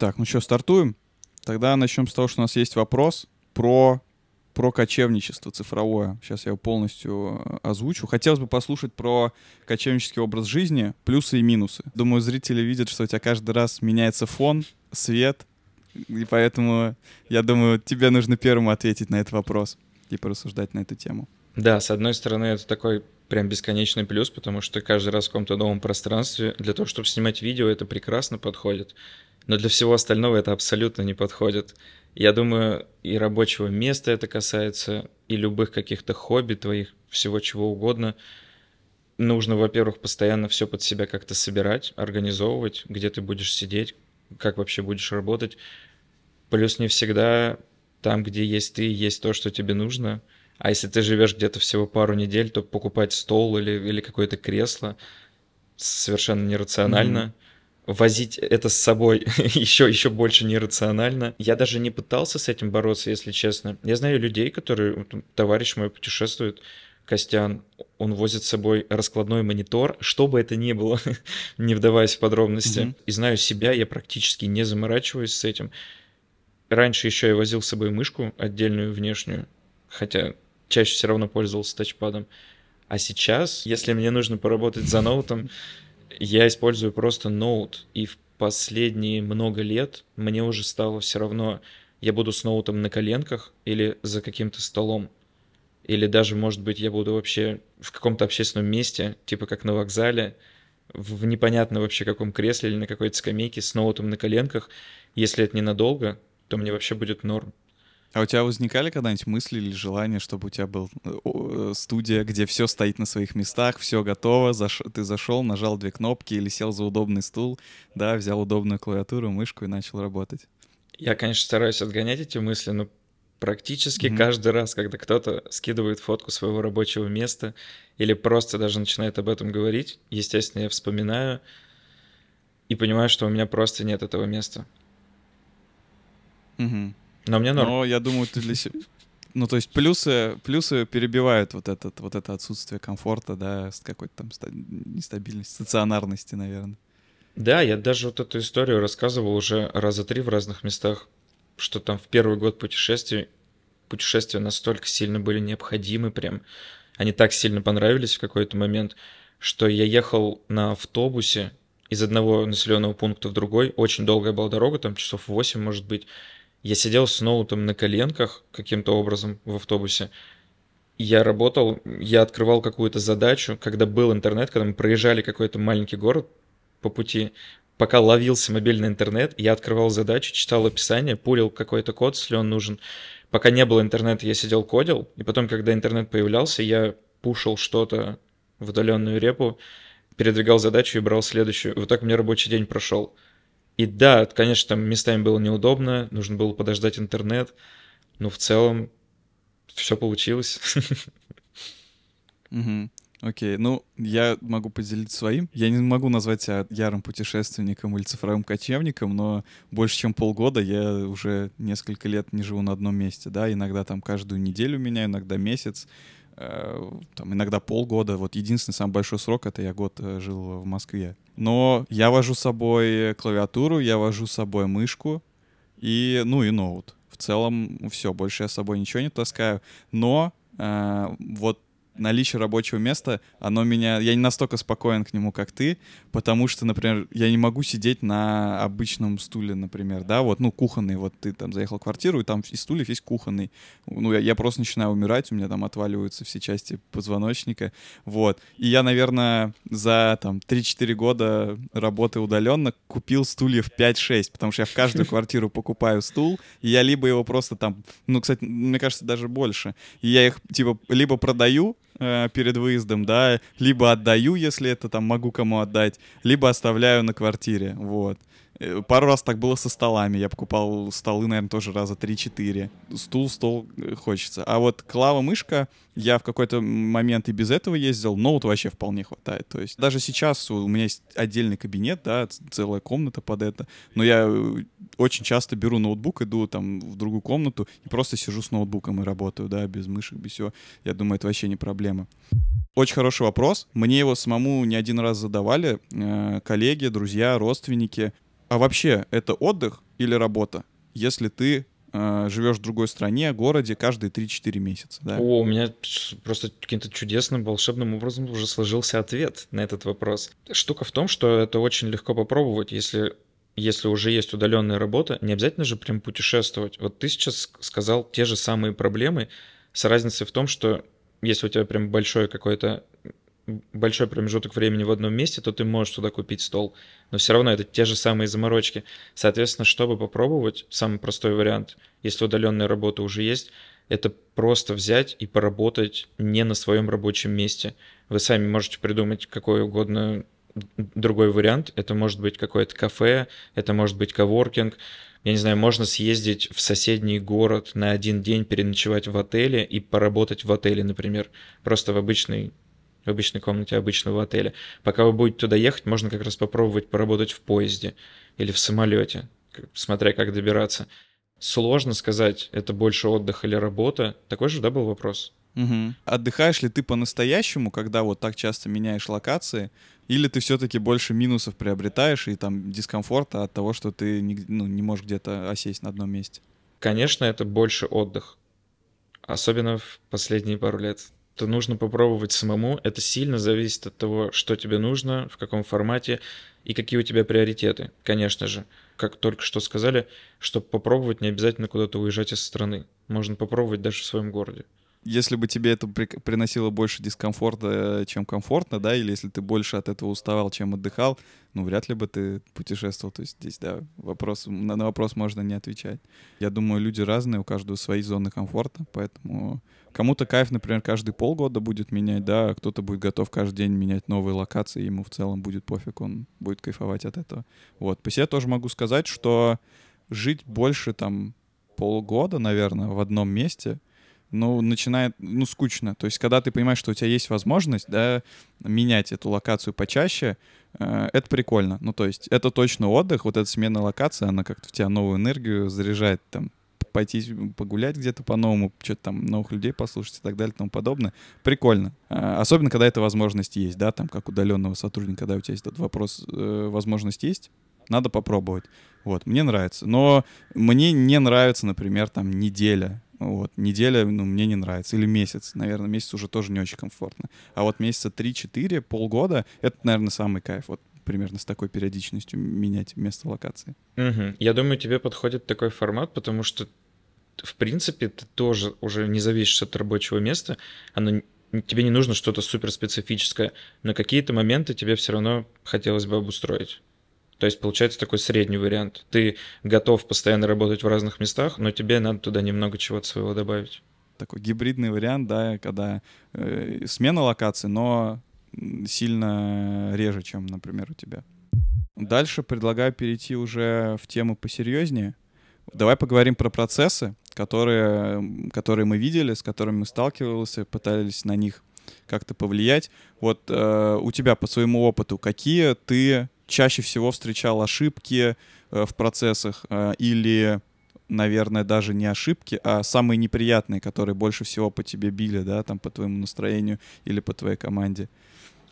Так, ну что, стартуем? Тогда начнем с того, что у нас есть вопрос про, про кочевничество цифровое. Сейчас я его полностью э, озвучу. Хотелось бы послушать про кочевнический образ жизни, плюсы и минусы. Думаю, зрители видят, что у тебя каждый раз меняется фон, свет, и поэтому, я думаю, тебе нужно первому ответить на этот вопрос и порассуждать на эту тему. Да, с одной стороны, это такой прям бесконечный плюс, потому что каждый раз в каком-то новом пространстве для того, чтобы снимать видео, это прекрасно подходит. Но для всего остального это абсолютно не подходит. Я думаю, и рабочего места это касается, и любых каких-то хобби твоих, всего чего угодно. Нужно, во-первых, постоянно все под себя как-то собирать, организовывать, где ты будешь сидеть, как вообще будешь работать. Плюс не всегда там, где есть ты, есть то, что тебе нужно. А если ты живешь где-то всего пару недель, то покупать стол или, или какое-то кресло совершенно нерационально. Mm-hmm возить это с собой еще, еще больше нерационально. Я даже не пытался с этим бороться, если честно. Я знаю людей, которые... Товарищ мой путешествует, Костян, он возит с собой раскладной монитор, что бы это ни было, не вдаваясь в подробности. Mm-hmm. И знаю себя, я практически не заморачиваюсь с этим. Раньше еще я возил с собой мышку отдельную внешнюю, хотя чаще все равно пользовался тачпадом. А сейчас, если мне нужно поработать за ноутом, я использую просто ноут, и в последние много лет мне уже стало все равно, я буду с ноутом на коленках или за каким-то столом. Или даже, может быть, я буду вообще в каком-то общественном месте, типа как на вокзале, в непонятно вообще каком кресле или на какой-то скамейке с ноутом на коленках. Если это ненадолго, то мне вообще будет норм. А у тебя возникали когда-нибудь мысли или желания, чтобы у тебя был э, э, студия, где все стоит на своих местах, все готово, заш... ты зашел, нажал две кнопки или сел за удобный стул, да, взял удобную клавиатуру, мышку и начал работать? Я, конечно, стараюсь отгонять эти мысли, но практически mm-hmm. каждый раз, когда кто-то скидывает фотку своего рабочего места или просто даже начинает об этом говорить, естественно, я вспоминаю и понимаю, что у меня просто нет этого места. Угу. Но мне норм. Но я думаю, ты для себя... Ну, то есть плюсы, плюсы перебивают вот, этот, вот это отсутствие комфорта, да, с какой-то там нестабильности, стационарности, наверное. Да, я даже вот эту историю рассказывал уже раза три в разных местах, что там в первый год путешествий путешествия настолько сильно были необходимы прям. Они так сильно понравились в какой-то момент, что я ехал на автобусе из одного населенного пункта в другой. Очень долгая была дорога, там часов 8, может быть. Я сидел с ноутом на коленках каким-то образом в автобусе. Я работал, я открывал какую-то задачу, когда был интернет, когда мы проезжали какой-то маленький город по пути, пока ловился мобильный интернет, я открывал задачу, читал описание, пулил какой-то код, если он нужен. Пока не было интернета, я сидел кодил, и потом, когда интернет появлялся, я пушил что-то в удаленную репу, передвигал задачу и брал следующую. Вот так у меня рабочий день прошел. И да, конечно, там местами было неудобно, нужно было подождать интернет, но в целом все получилось. Угу. Окей, ну, я могу поделиться своим. Я не могу назвать себя ярым путешественником или цифровым кочевником, но больше чем полгода я уже несколько лет не живу на одном месте, да, иногда там каждую неделю меняю, иногда месяц. Э, там, иногда полгода. Вот единственный самый большой срок — это я год э, жил в Москве. Но я вожу с собой клавиатуру, я вожу с собой мышку и, ну, и ноут. В целом все, больше я с собой ничего не таскаю. Но э, вот наличие рабочего места, оно меня... Я не настолько спокоен к нему, как ты, потому что, например, я не могу сидеть на обычном стуле, например, да, вот, ну, кухонный, вот ты там заехал в квартиру, и там из стульев есть кухонный. Ну, я, я просто начинаю умирать, у меня там отваливаются все части позвоночника, вот. И я, наверное, за там 3-4 года работы удаленно купил стульев 5-6, потому что я в каждую квартиру покупаю стул, и я либо его просто там, ну, кстати, мне кажется, даже больше, и я их, типа, либо продаю, э, перед выездом, да, либо отдаю, если это там могу кому отдать, либо оставляю на квартире, вот. Э, пару раз так было со столами. Я покупал столы, наверное, тоже раза 3-4. Стул, стол э, хочется. А вот клава-мышка, я в какой-то момент и без этого ездил, ноут вообще вполне хватает. То есть даже сейчас у меня есть отдельный кабинет, да, целая комната под это, но я э, очень часто беру ноутбук, иду там в другую комнату и просто сижу с ноутбуком и работаю, да, без мышек, без всего. Я думаю, это вообще не проблема. Очень хороший вопрос. Мне его самому не один раз задавали э, коллеги, друзья, родственники А вообще, это отдых или работа? Если ты э, живешь в другой стране, городе каждые 3-4 месяца. Да? О, у меня просто каким-то чудесным, волшебным образом уже сложился ответ на этот вопрос. Штука в том, что это очень легко попробовать, если если уже есть удаленная работа, не обязательно же прям путешествовать. Вот ты сейчас сказал те же самые проблемы, с разницей в том, что если у тебя прям большой какой-то большой промежуток времени в одном месте, то ты можешь туда купить стол. Но все равно это те же самые заморочки. Соответственно, чтобы попробовать, самый простой вариант, если удаленная работа уже есть, это просто взять и поработать не на своем рабочем месте. Вы сами можете придумать какой угодно другой вариант. Это может быть какое-то кафе, это может быть коворкинг. Я не знаю, можно съездить в соседний город на один день, переночевать в отеле и поработать в отеле, например. Просто в обычной в обычной комнате обычного отеля. Пока вы будете туда ехать, можно как раз попробовать поработать в поезде или в самолете, смотря как добираться. Сложно сказать, это больше отдых или работа. Такой же, да, был вопрос? Угу. Отдыхаешь ли ты по-настоящему, когда вот так часто меняешь локации, или ты все-таки больше минусов приобретаешь и там дискомфорта от того, что ты не, ну, не можешь где-то осесть на одном месте? Конечно, это больше отдых. Особенно в последние пару лет то нужно попробовать самому. Это сильно зависит от того, что тебе нужно, в каком формате и какие у тебя приоритеты, конечно же. Как только что сказали, чтобы попробовать, не обязательно куда-то уезжать из страны. Можно попробовать даже в своем городе если бы тебе это при приносило больше дискомфорта, чем комфортно, да, или если ты больше от этого уставал, чем отдыхал, ну, вряд ли бы ты путешествовал. То есть здесь, да, вопрос, на, на вопрос можно не отвечать. Я думаю, люди разные, у каждого свои зоны комфорта, поэтому кому-то кайф, например, каждый полгода будет менять, да, а кто-то будет готов каждый день менять новые локации, ему в целом будет пофиг, он будет кайфовать от этого. Вот. По себе тоже могу сказать, что жить больше там полгода, наверное, в одном месте — ну, начинает, ну, скучно. То есть, когда ты понимаешь, что у тебя есть возможность, да, менять эту локацию почаще, э, это прикольно. Ну, то есть, это точно отдых, вот эта смена локации, она как-то в тебя новую энергию заряжает, там, пойти погулять где-то по-новому, что-то там новых людей послушать и так далее и тому подобное. Прикольно. Э, особенно, когда эта возможность есть, да, там, как удаленного сотрудника, когда у тебя есть этот вопрос, э, возможность есть, надо попробовать. Вот, мне нравится. Но мне не нравится, например, там, неделя вот, неделя, ну, мне не нравится. Или месяц, наверное, месяц уже тоже не очень комфортно. А вот месяца 3-4, полгода, это, наверное, самый кайф. Вот примерно с такой периодичностью менять место локации. Угу. Я думаю, тебе подходит такой формат, потому что, в принципе, ты тоже уже не зависишь от рабочего места. Оно тебе не нужно что-то суперспецифическое, но какие-то моменты тебе все равно хотелось бы обустроить. То есть получается такой средний вариант. Ты готов постоянно работать в разных местах, но тебе надо туда немного чего-то своего добавить. Такой гибридный вариант, да, когда э, смена локации, но сильно реже, чем, например, у тебя. Дальше предлагаю перейти уже в тему посерьезнее. Давай поговорим про процессы, которые, которые мы видели, с которыми мы сталкивались, пытались на них как-то повлиять. Вот э, у тебя по своему опыту, какие ты чаще всего встречал ошибки э, в процессах э, или наверное, даже не ошибки, а самые неприятные, которые больше всего по тебе били, да, там по твоему настроению или по твоей команде?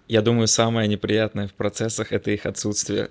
Я думаю, самое неприятное в процессах — это их отсутствие.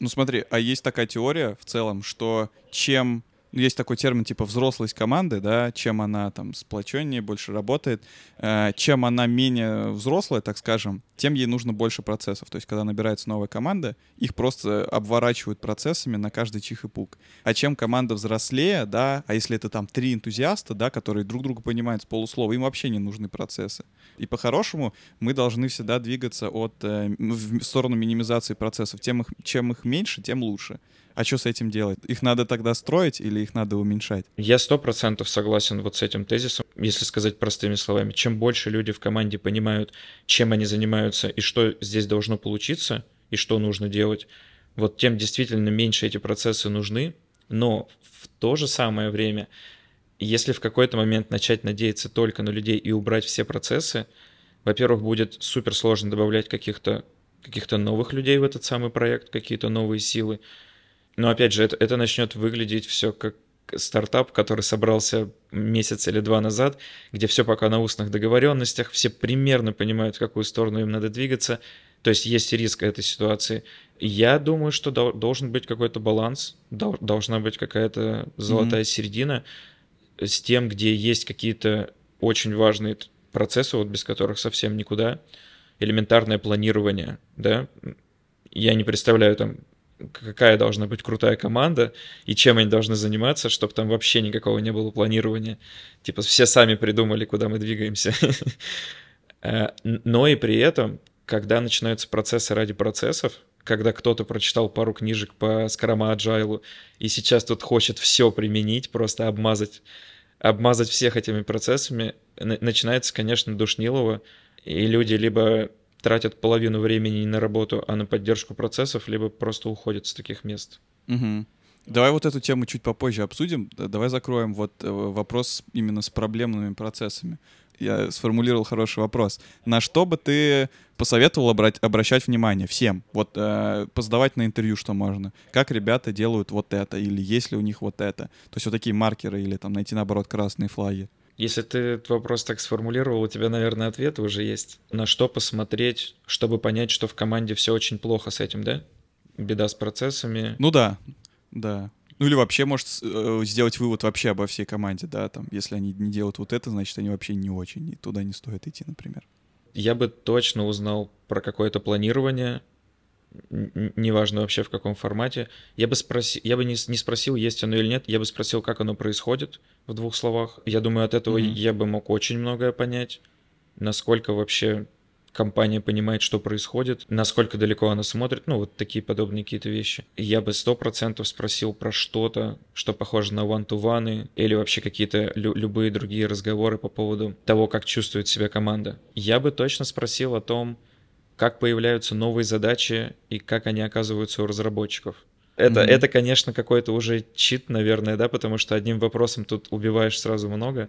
Ну смотри, а есть такая теория в целом, что чем есть такой термин типа взрослость команды, да, чем она там сплоченнее, больше работает, э, чем она менее взрослая, так скажем, тем ей нужно больше процессов. То есть, когда набирается новая команда, их просто обворачивают процессами на каждый чих и пук. А чем команда взрослее, да, а если это там три энтузиаста, да, которые друг друга понимают с полуслова, им вообще не нужны процессы. И по-хорошему мы должны всегда двигаться от, э, в сторону минимизации процессов. Тем их, чем их меньше, тем лучше. А что с этим делать? Их надо тогда строить или их надо уменьшать? Я сто процентов согласен вот с этим тезисом. Если сказать простыми словами, чем больше люди в команде понимают, чем они занимаются и что здесь должно получиться, и что нужно делать, вот тем действительно меньше эти процессы нужны. Но в то же самое время, если в какой-то момент начать надеяться только на людей и убрать все процессы, во-первых, будет супер сложно добавлять каких-то каких-то новых людей в этот самый проект, какие-то новые силы. Но опять же, это, это начнет выглядеть все как стартап, который собрался месяц или два назад, где все пока на устных договоренностях, все примерно понимают, в какую сторону им надо двигаться. То есть есть риск этой ситуации. Я думаю, что дол- должен быть какой-то баланс, дол- должна быть какая-то золотая mm-hmm. середина с тем, где есть какие-то очень важные процессы, вот без которых совсем никуда. Элементарное планирование, да. Я не представляю там, какая должна быть крутая команда и чем они должны заниматься, чтобы там вообще никакого не было планирования. Типа все сами придумали, куда мы двигаемся. Э, но и при этом, когда начинаются процессы ради процессов, когда кто-то прочитал пару книжек по Scrum Agile и сейчас тут хочет все применить, просто обмазать, обмазать всех этими процессами, начинается, конечно, душнилово, и люди либо тратят половину времени не на работу, а на поддержку процессов, либо просто уходят с таких мест. Угу. Давай вот эту тему чуть попозже обсудим. Давай закроем вот э, вопрос именно с проблемными процессами я сформулировал хороший вопрос. На что бы ты посоветовал обрать, обращать внимание всем? Вот э, позадавать на интервью, что можно. Как ребята делают вот это, или есть ли у них вот это? То есть вот такие маркеры, или там найти, наоборот, красные флаги. Если ты этот вопрос так сформулировал, у тебя, наверное, ответы уже есть. На что посмотреть, чтобы понять, что в команде все очень плохо с этим, да? Беда с процессами. Ну да, да. Ну или вообще, может, э, сделать вывод вообще обо всей команде, да, там, если они не делают вот это, значит, они вообще не очень, и туда не стоит идти, например. Я бы точно узнал про какое-то планирование, неважно вообще в каком формате. Я бы, спроси, я бы не, не спросил, есть оно или нет, я бы спросил, как оно происходит в двух словах. Я думаю, от этого mm-hmm. я бы мог очень многое понять, насколько вообще компания понимает, что происходит, насколько далеко она смотрит, ну, вот такие подобные какие-то вещи. Я бы сто процентов спросил про что-то, что похоже на one-to-one или вообще какие-то лю- любые другие разговоры по поводу того, как чувствует себя команда. Я бы точно спросил о том, как появляются новые задачи и как они оказываются у разработчиков. Это, mm-hmm. это, конечно, какой-то уже чит, наверное, да, потому что одним вопросом тут убиваешь сразу много.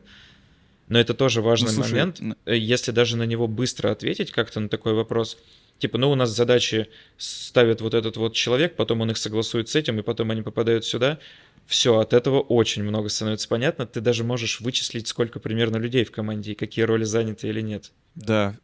Но это тоже важный ну, слушай, момент. Э, если даже на него быстро ответить как-то на такой вопрос, типа, ну, у нас задачи ставит вот этот вот человек, потом он их согласует с этим, и потом они попадают сюда. Все, от этого очень много становится понятно. Ты даже можешь вычислить, сколько примерно людей в команде и какие роли заняты или нет. Да,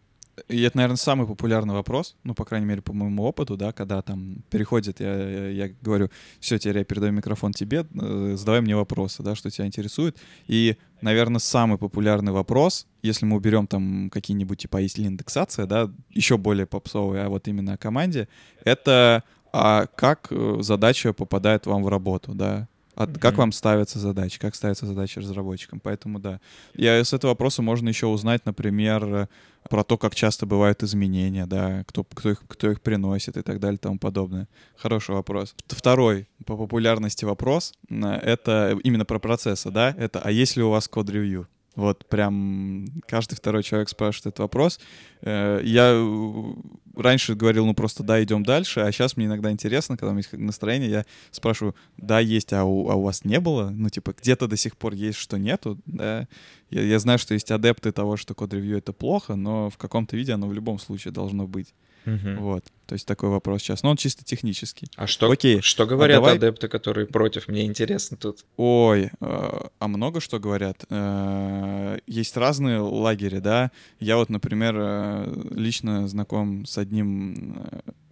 и это, наверное, самый популярный вопрос, ну, по крайней мере, по моему опыту, да, когда там переходит, я, я, говорю, все, теперь я передаю микрофон тебе, э, задавай мне вопросы, да, что тебя интересует. И, наверное, самый популярный вопрос, если мы уберем там какие-нибудь, типа, есть ли индексация, да, еще более попсовые, а вот именно о команде, это а как э, задача попадает вам в работу, да, от, mm-hmm. Как вам ставятся задачи, как ставятся задачи разработчикам. Поэтому да. Я с этого вопроса можно еще узнать, например, про то, как часто бывают изменения, да, кто, кто, их, кто их приносит и так далее и тому подобное. Хороший вопрос. Второй по популярности вопрос, это именно про процессы, да, это «А есть ли у вас код-ревью?» Вот прям каждый второй человек спрашивает этот вопрос. Э, я э, раньше говорил, ну просто да, идем дальше, а сейчас мне иногда интересно, когда у меня есть настроение, я спрашиваю, да, есть, а у, а у вас не было? Ну типа где-то до сих пор есть, что нету, да. Я, я знаю, что есть адепты того, что код-ревью это плохо, но в каком-то виде оно в любом случае должно быть. Угу. Вот. То есть такой вопрос сейчас. Но он чисто технический. А что, Окей. что а говорят а давай... адепты, которые против? Мне интересно тут. Ой, э, а много что говорят. Э, есть разные лагеря, да. Я вот, например, э, лично знаком с одним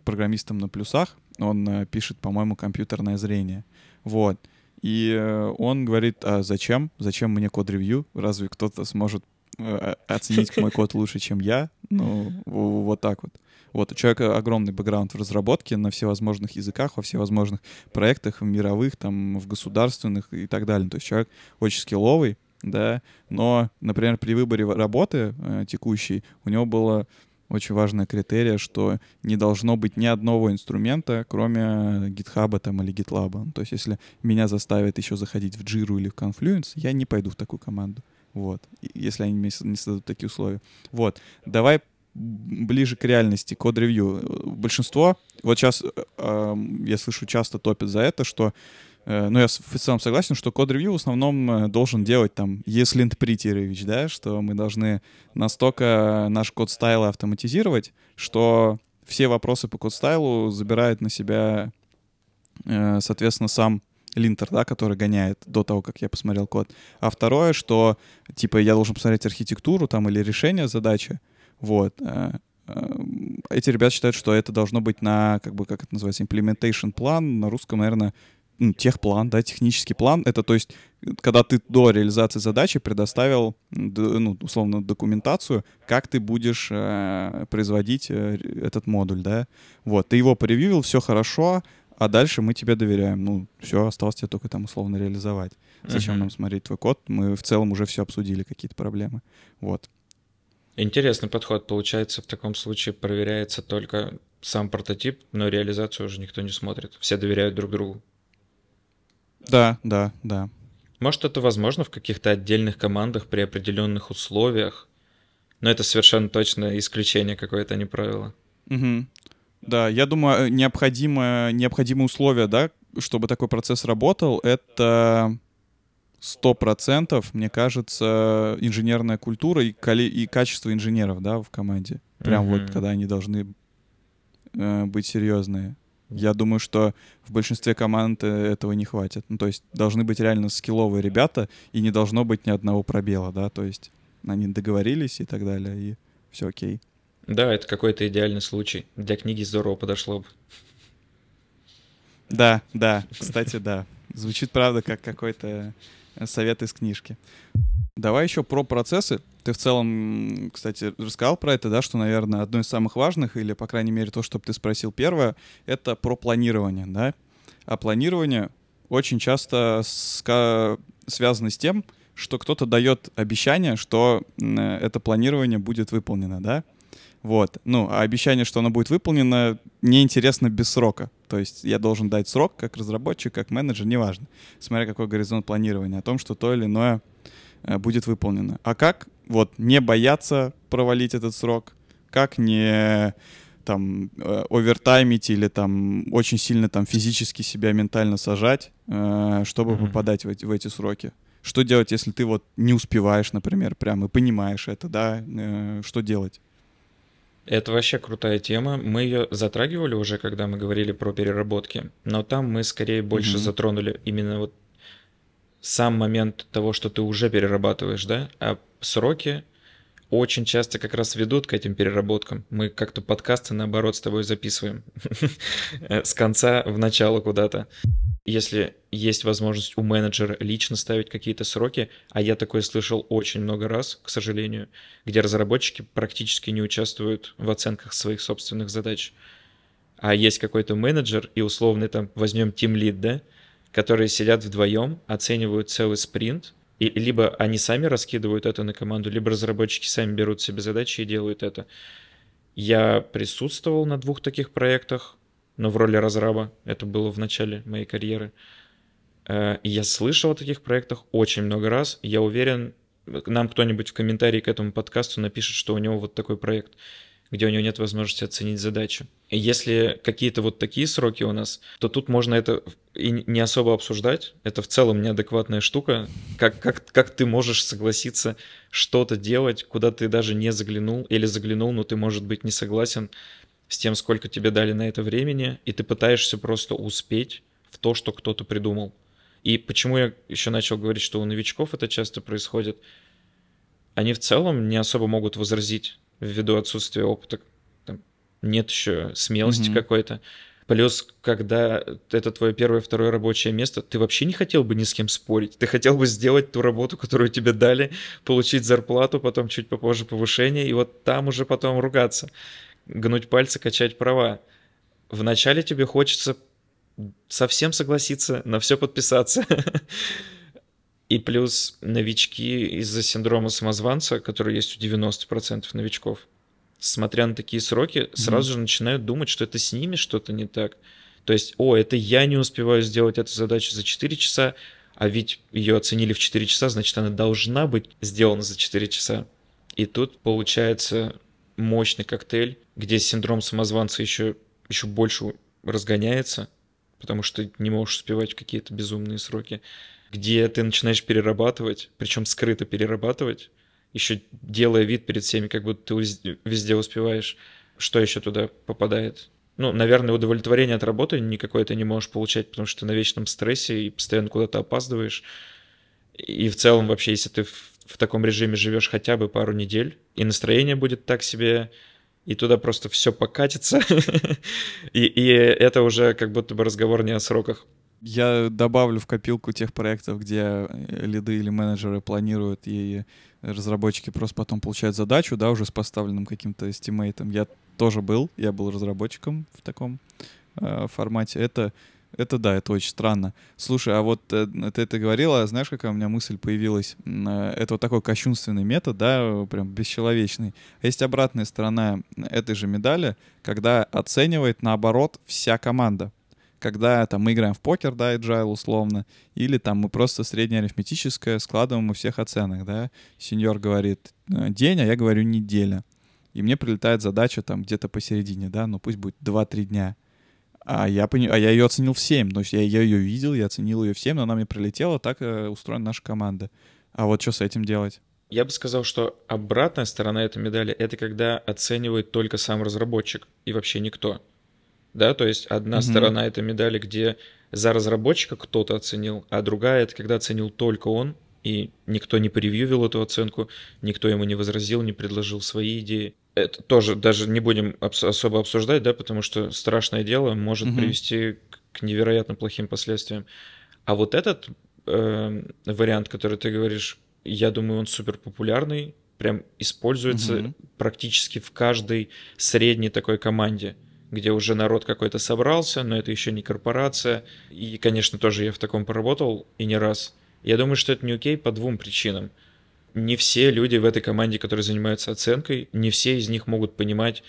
программистом на плюсах. Он пишет, по-моему, компьютерное зрение. Вот. И он говорит, а зачем? Зачем мне код-ревью? Разве кто-то сможет оценить мой код лучше, чем я? Ну, вот так вот. Вот, у человека огромный бэкграунд в разработке на всевозможных языках, во всевозможных проектах, в мировых, там, в государственных и так далее. То есть человек очень скилловый, да, но, например, при выборе работы э, текущей у него было очень важное критерия, что не должно быть ни одного инструмента, кроме GitHub там, или GitLab. То есть если меня заставят еще заходить в Jira или в Confluence, я не пойду в такую команду. Вот. Если они мне не создадут такие условия. Вот. Давай ближе к реальности, код-ревью. Большинство, вот сейчас э, я слышу, часто топят за это, что э, ну, я в целом согласен, что код-ревью в основном э, должен делать там ESLint Prettier евич, да, что мы должны настолько наш код-стайл автоматизировать, что все вопросы по код-стайлу забирает на себя, э, соответственно, сам линтер, да, который гоняет до того, как я посмотрел код. А второе, что, типа, я должен посмотреть архитектуру там или решение задачи, вот. Э, э, эти ребята считают, что это должно быть на, как бы, как это называется, implementation план, на русском, наверное, ну, техплан, да, технический план. Это, то есть, когда ты до реализации задачи предоставил, ну, условно, документацию, как ты будешь э, производить э, этот модуль, да. Вот, ты его поревьюил, все хорошо, а дальше мы тебе доверяем. Ну, все, осталось тебе только там условно реализовать. Зачем uh-huh. нам смотреть твой код? Мы в целом уже все обсудили, какие-то проблемы. Вот. Интересный подход. Получается, в таком случае проверяется только сам прототип, но реализацию уже никто не смотрит. Все доверяют друг другу. Да, да, да. Может, это возможно в каких-то отдельных командах при определенных условиях, но это совершенно точно исключение какое-то, а не правило. Угу. Да, я думаю, необходимое, необходимые условия, да, чтобы такой процесс работал, это сто процентов, мне кажется, инженерная культура и, коли- и качество инженеров, да, в команде. Прям mm-hmm. вот, когда они должны э, быть серьезные. Я думаю, что в большинстве команд э, этого не хватит. Ну, то есть должны быть реально скилловые ребята, и не должно быть ни одного пробела, да, то есть они договорились и так далее, и все окей. Да, это какой-то идеальный случай. Для книги здорово подошло бы. Да, да, кстати, да. Звучит, правда, как какой-то совет из книжки. Давай еще про процессы. Ты в целом, кстати, рассказал про это, да, что, наверное, одно из самых важных, или, по крайней мере, то, что ты спросил первое, это про планирование, да. А планирование очень часто связано с тем, что кто-то дает обещание, что это планирование будет выполнено, да. Вот. Ну, а обещание, что оно будет выполнено, неинтересно без срока. То есть я должен дать срок как разработчик, как менеджер, неважно, смотря какой горизонт планирования, о том, что то или иное э, будет выполнено. А как вот не бояться провалить этот срок, как не там э, овертаймить или там очень сильно там физически себя ментально сажать, э, чтобы mm-hmm. попадать в эти, в эти сроки. Что делать, если ты вот не успеваешь, например, прям и понимаешь это, да? Что делать? Это вообще крутая тема. Мы ее затрагивали уже, когда мы говорили про переработки, но там мы скорее больше mm-hmm. затронули именно вот сам момент того, что ты уже перерабатываешь, да, а сроки очень часто как раз ведут к этим переработкам. Мы как-то подкасты наоборот с тобой записываем с конца в начало куда-то если есть возможность у менеджера лично ставить какие-то сроки, а я такое слышал очень много раз, к сожалению, где разработчики практически не участвуют в оценках своих собственных задач. А есть какой-то менеджер, и условно там возьмем Team Lead, да, которые сидят вдвоем, оценивают целый спринт, и либо они сами раскидывают это на команду, либо разработчики сами берут себе задачи и делают это. Я присутствовал на двух таких проектах, но в роли разраба. Это было в начале моей карьеры. Э, и я слышал о таких проектах очень много раз. Я уверен, нам кто-нибудь в комментарии к этому подкасту напишет, что у него вот такой проект, где у него нет возможности оценить задачу. И если какие-то вот такие сроки у нас, то тут можно это и не особо обсуждать. Это в целом неадекватная штука. Как, как, как ты можешь согласиться что-то делать, куда ты даже не заглянул, или заглянул, но ты, может быть, не согласен с тем, сколько тебе дали на это времени, и ты пытаешься просто успеть в то, что кто-то придумал. И почему я еще начал говорить, что у новичков это часто происходит, они в целом не особо могут возразить ввиду отсутствия опыта. Там нет еще смелости mm-hmm. какой-то. Плюс, когда это твое первое, второе рабочее место, ты вообще не хотел бы ни с кем спорить. Ты хотел бы сделать ту работу, которую тебе дали, получить зарплату, потом чуть попозже повышение, и вот там уже потом ругаться гнуть пальцы, качать права. Вначале тебе хочется совсем согласиться, на все подписаться. И плюс новички из-за синдрома самозванца, который есть у 90% новичков, смотря на такие сроки, сразу mm-hmm. же начинают думать, что это с ними что-то не так. То есть, о, это я не успеваю сделать эту задачу за 4 часа, а ведь ее оценили в 4 часа, значит, она должна быть сделана за 4 часа. И тут получается мощный коктейль, где синдром самозванца еще, еще больше разгоняется, потому что не можешь успевать в какие-то безумные сроки, где ты начинаешь перерабатывать, причем скрыто перерабатывать, еще делая вид перед всеми, как будто ты везде успеваешь. Что еще туда попадает? Ну, наверное, удовлетворение от работы никакое ты не можешь получать, потому что ты на вечном стрессе и постоянно куда-то опаздываешь. И в целом вообще, если ты в в таком режиме живешь хотя бы пару недель, и настроение будет так себе, и туда просто все покатится. и, это уже как будто бы разговор не о сроках. Я добавлю в копилку тех проектов, где э, лиды или менеджеры планируют и разработчики просто потом получают задачу, да, уже с поставленным каким-то стимейтом. Я тоже был, я был разработчиком в таком э, формате. Это, это да, это очень странно. Слушай, а вот э, ты это говорила, знаешь, какая у меня мысль появилась? Э, это вот такой кощунственный метод, да, прям бесчеловечный. Есть обратная сторона этой же медали, когда оценивает наоборот вся команда когда там мы играем в покер, да, agile условно, или там мы просто среднеарифметическое складываем у всех оценок, да. Сеньор говорит «Э, день, а я говорю неделя. И мне прилетает задача там где-то посередине, да, ну пусть будет 2-3 дня. А я, пони... а я ее оценил в 7, то есть я, я ее видел, я оценил ее в 7, но она мне прилетела, так э, устроена наша команда. А вот что с этим делать? Я бы сказал, что обратная сторона этой медали — это когда оценивает только сам разработчик и вообще никто да, то есть одна mm-hmm. сторона этой медали, где за разработчика кто-то оценил, а другая это когда оценил только он, и никто не превьювил эту оценку, никто ему не возразил, не предложил свои идеи. Это тоже даже не будем особо обсуждать, да, потому что страшное дело может mm-hmm. привести к невероятно плохим последствиям. А вот этот э, вариант, который ты говоришь, я думаю, он супер популярный, прям используется mm-hmm. практически в каждой средней такой команде где уже народ какой-то собрался, но это еще не корпорация. И, конечно, тоже я в таком поработал, и не раз. Я думаю, что это не окей по двум причинам. Не все люди в этой команде, которые занимаются оценкой, не все из них могут понимать,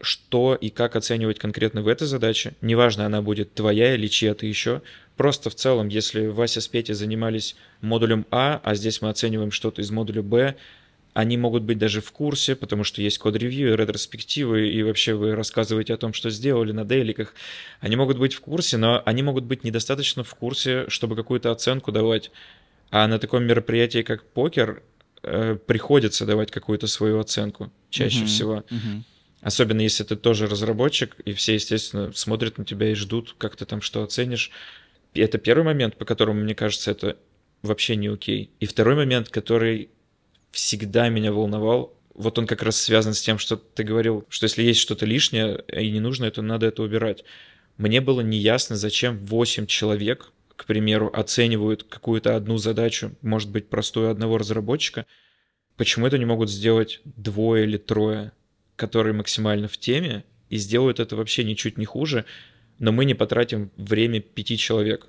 что и как оценивать конкретно в этой задаче. Неважно, она будет твоя или чья-то еще. Просто в целом, если Вася с Петей занимались модулем А, а здесь мы оцениваем что-то из модуля Б, они могут быть даже в курсе, потому что есть код-ревью, ретроспективы, и вообще вы рассказываете о том, что сделали на дейликах. Они могут быть в курсе, но они могут быть недостаточно в курсе, чтобы какую-то оценку давать. А на таком мероприятии, как покер, э, приходится давать какую-то свою оценку чаще uh-huh, всего. Uh-huh. Особенно если ты тоже разработчик, и все, естественно, смотрят на тебя и ждут, как ты там что оценишь. И это первый момент, по которому, мне кажется, это вообще не окей. И второй момент, который всегда меня волновал. Вот он как раз связан с тем, что ты говорил, что если есть что-то лишнее и не нужно, то надо это убирать. Мне было неясно, зачем 8 человек, к примеру, оценивают какую-то одну задачу, может быть, простую одного разработчика, почему это не могут сделать двое или трое, которые максимально в теме и сделают это вообще ничуть не хуже, но мы не потратим время пяти человек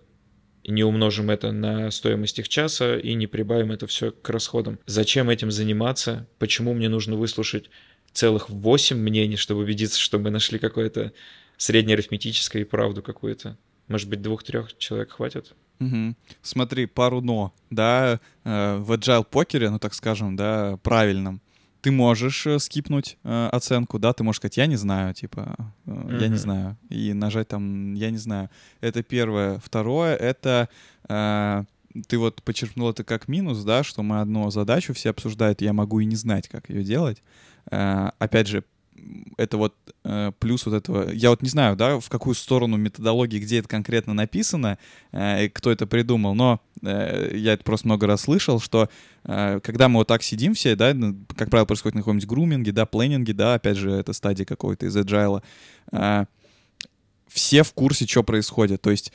не умножим это на стоимость их часа и не прибавим это все к расходам. Зачем этим заниматься? Почему мне нужно выслушать целых 8 мнений, чтобы убедиться, что мы нашли какое-то среднеарифметическое и правду какую-то? Может быть, двух-трех человек хватит? Угу. Смотри, пару но, да, э, в agile покере, ну так скажем, да, правильном, ты можешь э, скипнуть э, оценку, да, ты можешь сказать, я не знаю, типа, э, mm-hmm. я не знаю, и нажать там, я не знаю. Это первое. Второе, это э, ты вот подчеркнул это как минус, да, что мы одну задачу все обсуждают, я могу и не знать, как ее делать. Э, опять же, это вот э, плюс вот этого. Я вот не знаю, да, в какую сторону методологии, где это конкретно написано, э, кто это придумал, но э, я это просто много раз слышал, что э, когда мы вот так сидим все, да, ну, как правило, происходит на каком-нибудь груминге, да, планинге, да, опять же, это стадия какой-то из agile, э, все в курсе, что происходит. То есть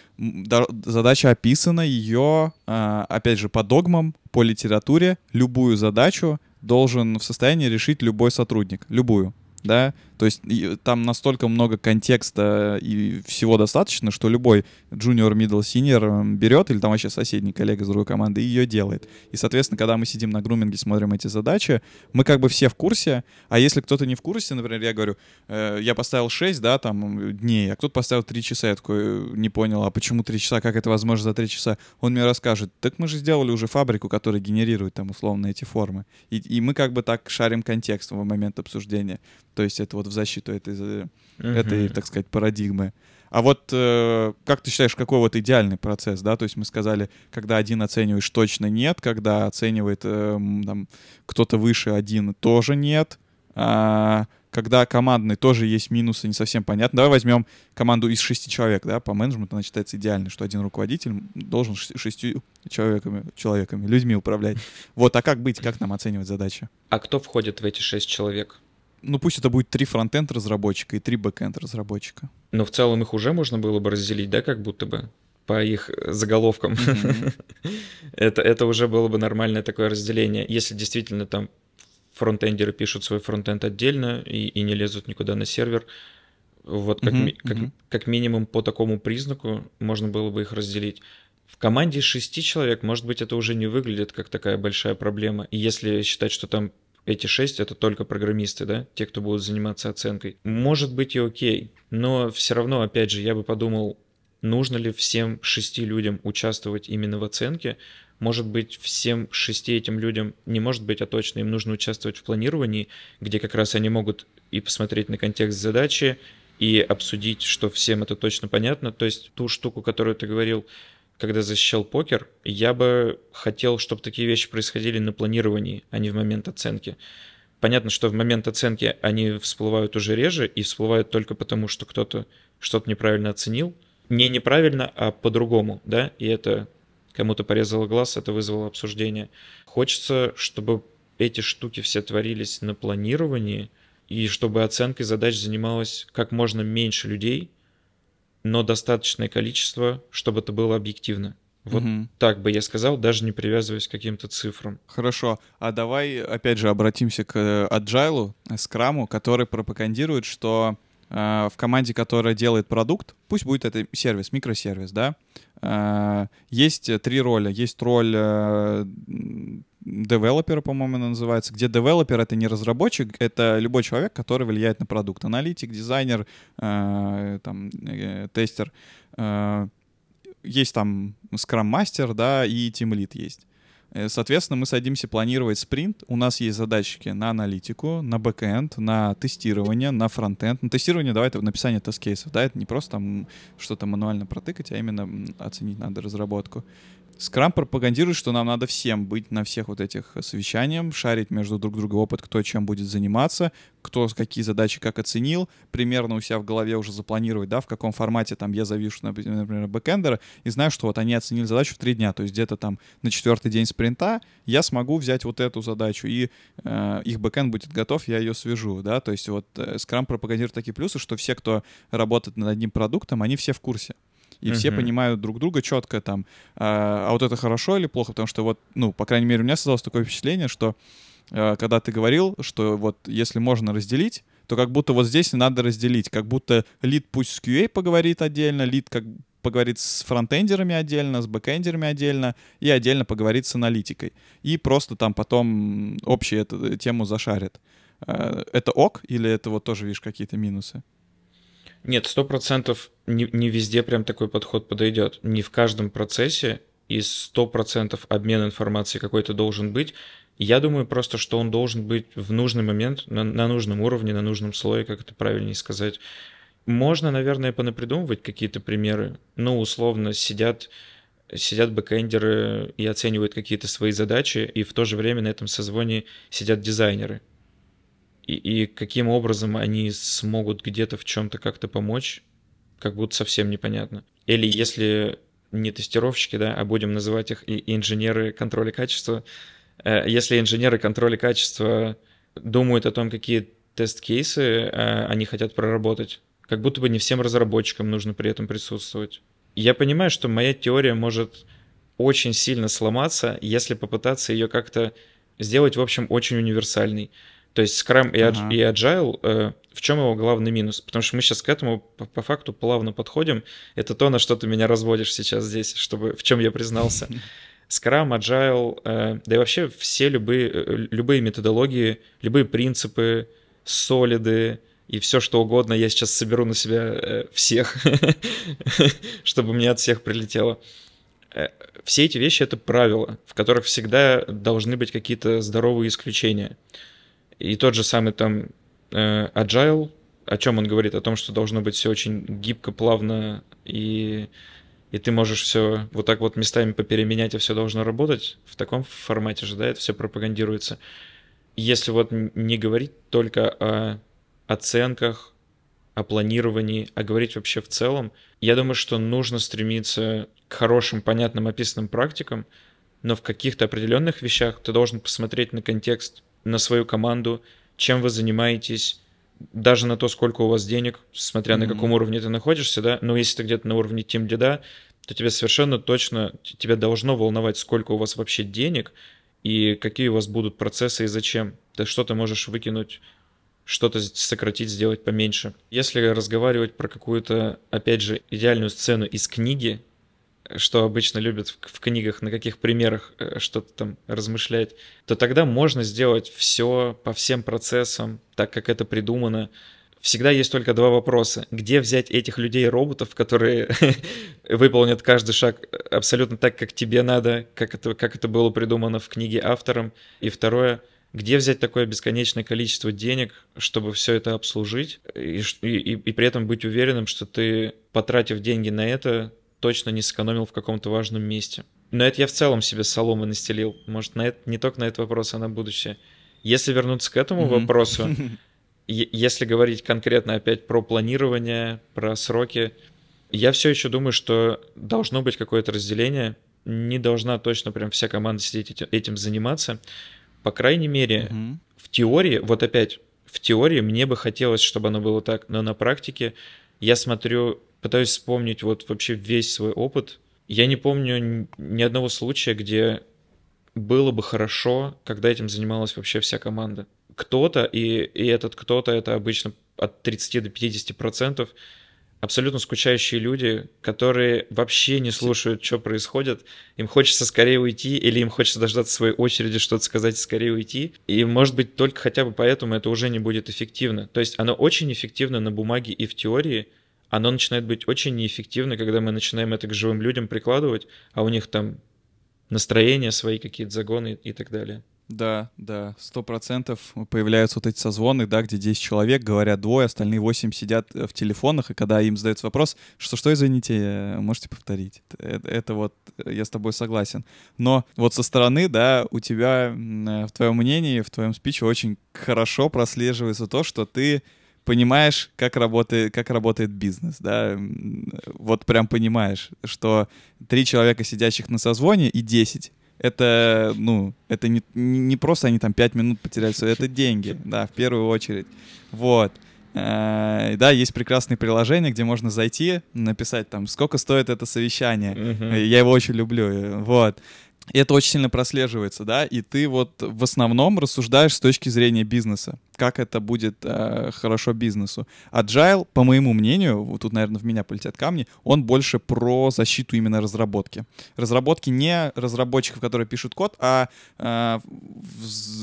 задача описана, ее, э, опять же, по догмам, по литературе, любую задачу должен в состоянии решить любой сотрудник, любую да, то есть там настолько много контекста и всего достаточно, что любой junior, middle, senior берет, или там вообще соседний коллега из другой команды, и ее делает. И, соответственно, когда мы сидим на груминге, смотрим эти задачи, мы как бы все в курсе, а если кто-то не в курсе, например, я говорю, э, я поставил 6, да, там, дней, а кто-то поставил 3 часа, я такой не понял, а почему 3 часа, как это возможно за 3 часа? Он мне расскажет, так мы же сделали уже фабрику, которая генерирует там условно эти формы. И, и мы как бы так шарим контекст в момент обсуждения. То есть это вот защиту этой, uh-huh. этой так сказать, парадигмы. А вот э, как ты считаешь, какой вот идеальный процесс, да? То есть мы сказали, когда один оцениваешь, точно нет, когда оценивает э, там, кто-то выше один, тоже нет. А, когда командный тоже есть минусы, не совсем понятно. Давай возьмем команду из шести человек, да, по менеджменту она считается идеальной, что один руководитель должен шестью человеками, человеками, людьми управлять. Вот, а как быть, как нам оценивать задачи? А кто входит в эти шесть человек? Ну пусть это будет три фронтенд разработчика и три бэкенд разработчика. Но в целом их уже можно было бы разделить, да, как будто бы? по их заголовкам. Mm-hmm. это, это уже было бы нормальное такое разделение. Если действительно там фронтендеры пишут свой фронтенд отдельно и, и не лезут никуда на сервер, вот как, mm-hmm. как, как минимум по такому признаку можно было бы их разделить. В команде из шести человек, может быть, это уже не выглядит как такая большая проблема. И если считать, что там эти шесть это только программисты, да, те, кто будут заниматься оценкой. Может быть и окей, но все равно, опять же, я бы подумал, нужно ли всем шести людям участвовать именно в оценке. Может быть, всем шести этим людям не может быть, а точно им нужно участвовать в планировании, где как раз они могут и посмотреть на контекст задачи, и обсудить, что всем это точно понятно. То есть ту штуку, которую ты говорил, когда защищал покер, я бы хотел, чтобы такие вещи происходили на планировании, а не в момент оценки. Понятно, что в момент оценки они всплывают уже реже и всплывают только потому, что кто-то что-то неправильно оценил. Не неправильно, а по-другому, да, и это кому-то порезало глаз, это вызвало обсуждение. Хочется, чтобы эти штуки все творились на планировании, и чтобы оценкой задач занималось как можно меньше людей, но достаточное количество, чтобы это было объективно. Вот угу. так бы я сказал, даже не привязываясь к каким-то цифрам. Хорошо. А давай, опять же, обратимся к э, Agile, э, скраму, который пропагандирует, что э, в команде, которая делает продукт, пусть будет это сервис, микросервис, да, э, есть три роли. Есть роль э, девелопера, по-моему, она называется, где девелопер — это не разработчик, это любой человек, который влияет на продукт. Аналитик, дизайнер, э, там, э, тестер. Э, есть там скрам-мастер, да, и тимлит есть. Э, соответственно, мы садимся планировать спринт. У нас есть задачки на аналитику, на бэкэнд, на тестирование, на фронтенд. На тестирование, давай, это написание тест-кейсов, да, это не просто там что-то мануально протыкать, а именно оценить надо разработку. Скрам пропагандирует, что нам надо всем быть на всех вот этих совещаниях, шарить между друг другом опыт, кто чем будет заниматься, кто какие задачи как оценил, примерно у себя в голове уже запланировать, да, в каком формате там я завишу, например, бэкэндера, и знаю, что вот они оценили задачу в три дня, то есть где-то там на четвертый день спринта я смогу взять вот эту задачу, и э, их бэкэнд будет готов, я ее свяжу, да, то есть вот э, Scrum пропагандирует такие плюсы, что все, кто работает над одним продуктом, они все в курсе и uh-huh. все понимают друг друга четко там, а, а вот это хорошо или плохо, потому что вот, ну, по крайней мере, у меня создалось такое впечатление, что а, когда ты говорил, что вот если можно разделить, то как будто вот здесь надо разделить, как будто лид пусть с QA поговорит отдельно, лид как поговорит с фронтендерами отдельно, с бэкендерами отдельно и отдельно поговорит с аналитикой. И просто там потом общую эту тему зашарит. А, это ок или это вот тоже, видишь, какие-то минусы? Нет, сто процентов не, не везде прям такой подход подойдет. Не в каждом процессе и сто процентов обмен информацией какой-то должен быть. Я думаю просто, что он должен быть в нужный момент, на, на нужном уровне, на нужном слое, как это правильнее сказать. Можно, наверное, понапридумывать какие-то примеры. Ну, условно, сидят, сидят бэкэндеры и оценивают какие-то свои задачи, и в то же время на этом созвоне сидят дизайнеры и, каким образом они смогут где-то в чем-то как-то помочь, как будто совсем непонятно. Или если не тестировщики, да, а будем называть их и инженеры контроля качества, э, если инженеры контроля качества думают о том, какие тест-кейсы э, они хотят проработать, как будто бы не всем разработчикам нужно при этом присутствовать. Я понимаю, что моя теория может очень сильно сломаться, если попытаться ее как-то сделать, в общем, очень универсальной. То есть Scrum и, ага. и Agile, э, в чем его главный минус? Потому что мы сейчас к этому по, по факту плавно подходим. Это то, на что ты меня разводишь сейчас здесь, чтобы в чем я признался. Scrum, Agile, э, да и вообще все любые, э, любые методологии, любые принципы, солиды и все что угодно, я сейчас соберу на себя э, всех, чтобы мне от всех прилетело. Все эти вещи — это правила, в которых всегда должны быть какие-то здоровые исключения. И тот же самый там э, Agile, о чем он говорит? О том, что должно быть все очень гибко, плавно, и, и ты можешь все вот так вот местами попеременять, и все должно работать. В таком формате же, да, это все пропагандируется. Если вот не говорить только о оценках, о планировании, а говорить вообще в целом, я думаю, что нужно стремиться к хорошим, понятным, описанным практикам, но в каких-то определенных вещах ты должен посмотреть на контекст на свою команду чем вы занимаетесь, даже на то, сколько у вас денег, смотря mm-hmm. на каком уровне ты находишься, да, но если ты где-то на уровне тим лида, то тебя совершенно точно, тебя должно волновать, сколько у вас вообще денег и какие у вас будут процессы и зачем. Ты что-то можешь выкинуть, что-то сократить, сделать поменьше. Если разговаривать про какую-то, опять же, идеальную сцену из книги, что обычно любят в, в книгах, на каких примерах э, что-то там размышлять, то тогда можно сделать все по всем процессам, так как это придумано. Всегда есть только два вопроса. Где взять этих людей-роботов, которые выполнят каждый шаг абсолютно так, как тебе надо, как это, как это было придумано в книге автором? И второе, где взять такое бесконечное количество денег, чтобы все это обслужить, и, и, и при этом быть уверенным, что ты, потратив деньги на это, точно не сэкономил в каком-то важном месте. Но это я в целом себе соломы настелил. Может, на это, не только на этот вопрос, а на будущее. Если вернуться к этому mm-hmm. вопросу, если говорить конкретно опять про планирование, про сроки, я все еще думаю, что должно быть какое-то разделение. Не должна точно прям вся команда сидеть этим заниматься. По крайней мере, mm-hmm. в теории, вот опять, в теории мне бы хотелось, чтобы оно было так, но на практике я смотрю пытаюсь вспомнить вот вообще весь свой опыт. Я не помню ни одного случая, где было бы хорошо, когда этим занималась вообще вся команда. Кто-то, и, и этот кто-то, это обычно от 30 до 50 процентов, абсолютно скучающие люди, которые вообще не слушают, что происходит. Им хочется скорее уйти, или им хочется дождаться своей очереди что-то сказать и скорее уйти. И, может быть, только хотя бы поэтому это уже не будет эффективно. То есть оно очень эффективно на бумаге и в теории, оно начинает быть очень неэффективно, когда мы начинаем это к живым людям прикладывать, а у них там настроения свои какие-то загоны и так далее. Да, да, сто процентов появляются вот эти созвоны, да, где 10 человек, говорят двое, остальные 8 сидят в телефонах, и когда им задается вопрос, что, что, извините, можете повторить? Это, это вот, я с тобой согласен. Но вот со стороны, да, у тебя в твоем мнении, в твоем спиче очень хорошо прослеживается то, что ты понимаешь, как работает, как работает бизнес, да, вот прям понимаешь, что три человека, сидящих на созвоне, и десять, это, ну, это не, не просто они там пять минут потеряли, это деньги, да, в первую очередь, вот. Uh, да, есть прекрасные приложения, где можно зайти, написать там, сколько стоит это совещание. Uh-huh. Я его очень люблю. Вот. И это очень сильно прослеживается, да, и ты вот в основном рассуждаешь с точки зрения бизнеса как это будет э, хорошо бизнесу. Agile, по моему мнению, вот тут, наверное, в меня полетят камни, он больше про защиту именно разработки. Разработки не разработчиков, которые пишут код, а э,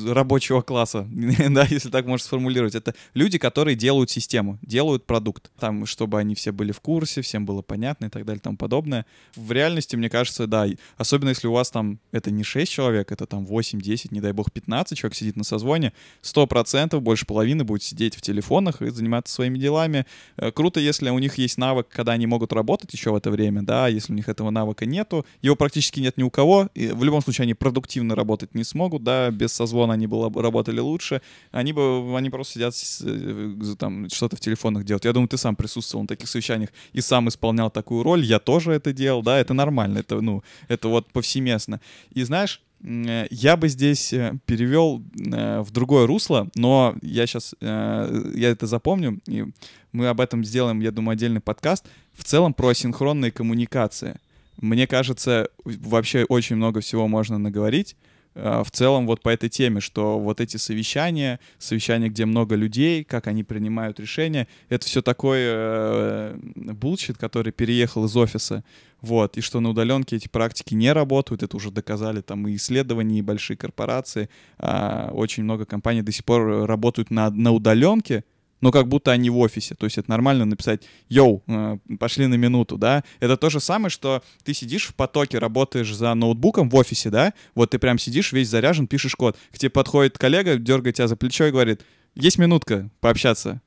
рабочего класса, да, если так можно сформулировать. Это люди, которые делают систему, делают продукт, там, чтобы они все были в курсе, всем было понятно и так далее и тому подобное. В реальности, мне кажется, да, особенно если у вас там, это не 6 человек, это там 8, 10, не дай бог 15 человек сидит на созвоне, 100% больше половины будет сидеть в телефонах и заниматься своими делами. Э, круто, если у них есть навык, когда они могут работать еще в это время, да, если у них этого навыка нету, его практически нет ни у кого, и в любом случае они продуктивно работать не смогут, да, без созвона они бы работали лучше, они бы, они просто сидят э, там что-то в телефонах делают. Я думаю, ты сам присутствовал на таких совещаниях и сам исполнял такую роль, я тоже это делал, да, это нормально, это, ну, это вот повсеместно. И знаешь, Э, я бы здесь э, перевел э, в другое русло, но я сейчас, я это запомню, и мы об этом сделаем, я думаю, отдельный подкаст. В целом про асинхронные коммуникации. Мне кажется, вообще очень много всего можно наговорить. Э, в целом вот по этой теме, что вот эти совещания, совещания, где много людей, как они принимают решения, это все такой э, bullshit, который переехал из офиса, вот, и что на удаленке эти практики не работают, это уже доказали там и исследования, и большие корпорации, а очень много компаний до сих пор работают на, на удаленке, но как будто они в офисе. То есть это нормально написать «Йоу, э, пошли на минуту», да? Это то же самое, что ты сидишь в потоке, работаешь за ноутбуком в офисе, да? Вот ты прям сидишь, весь заряжен, пишешь код. К тебе подходит коллега, дергает тебя за плечо и говорит «Есть минутка пообщаться».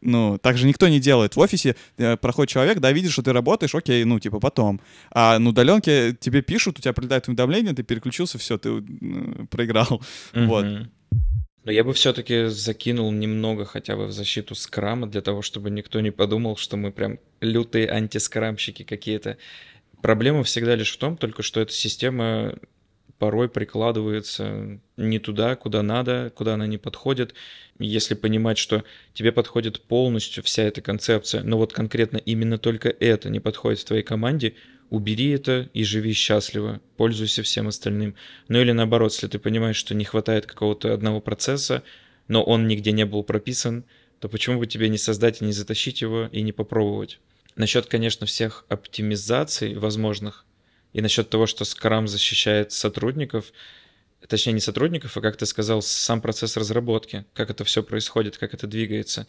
Ну, так же никто не делает. В офисе э, проходит человек, да, видит, что ты работаешь, окей, ну, типа, потом. А на удаленке тебе пишут, у тебя прилетает уведомление, ты переключился, все, ты э, проиграл. Mm-hmm. Вот. Но я бы все-таки закинул немного хотя бы в защиту скрама, для того, чтобы никто не подумал, что мы прям лютые антискрамщики какие-то. Проблема всегда лишь в том, только что эта система порой прикладывается не туда, куда надо, куда она не подходит. Если понимать, что тебе подходит полностью вся эта концепция, но вот конкретно именно только это не подходит в твоей команде, убери это и живи счастливо, пользуйся всем остальным. Ну или наоборот, если ты понимаешь, что не хватает какого-то одного процесса, но он нигде не был прописан, то почему бы тебе не создать и не затащить его и не попробовать? Насчет, конечно, всех оптимизаций возможных и насчет того, что Scrum защищает сотрудников, точнее не сотрудников, а как ты сказал, сам процесс разработки, как это все происходит, как это двигается.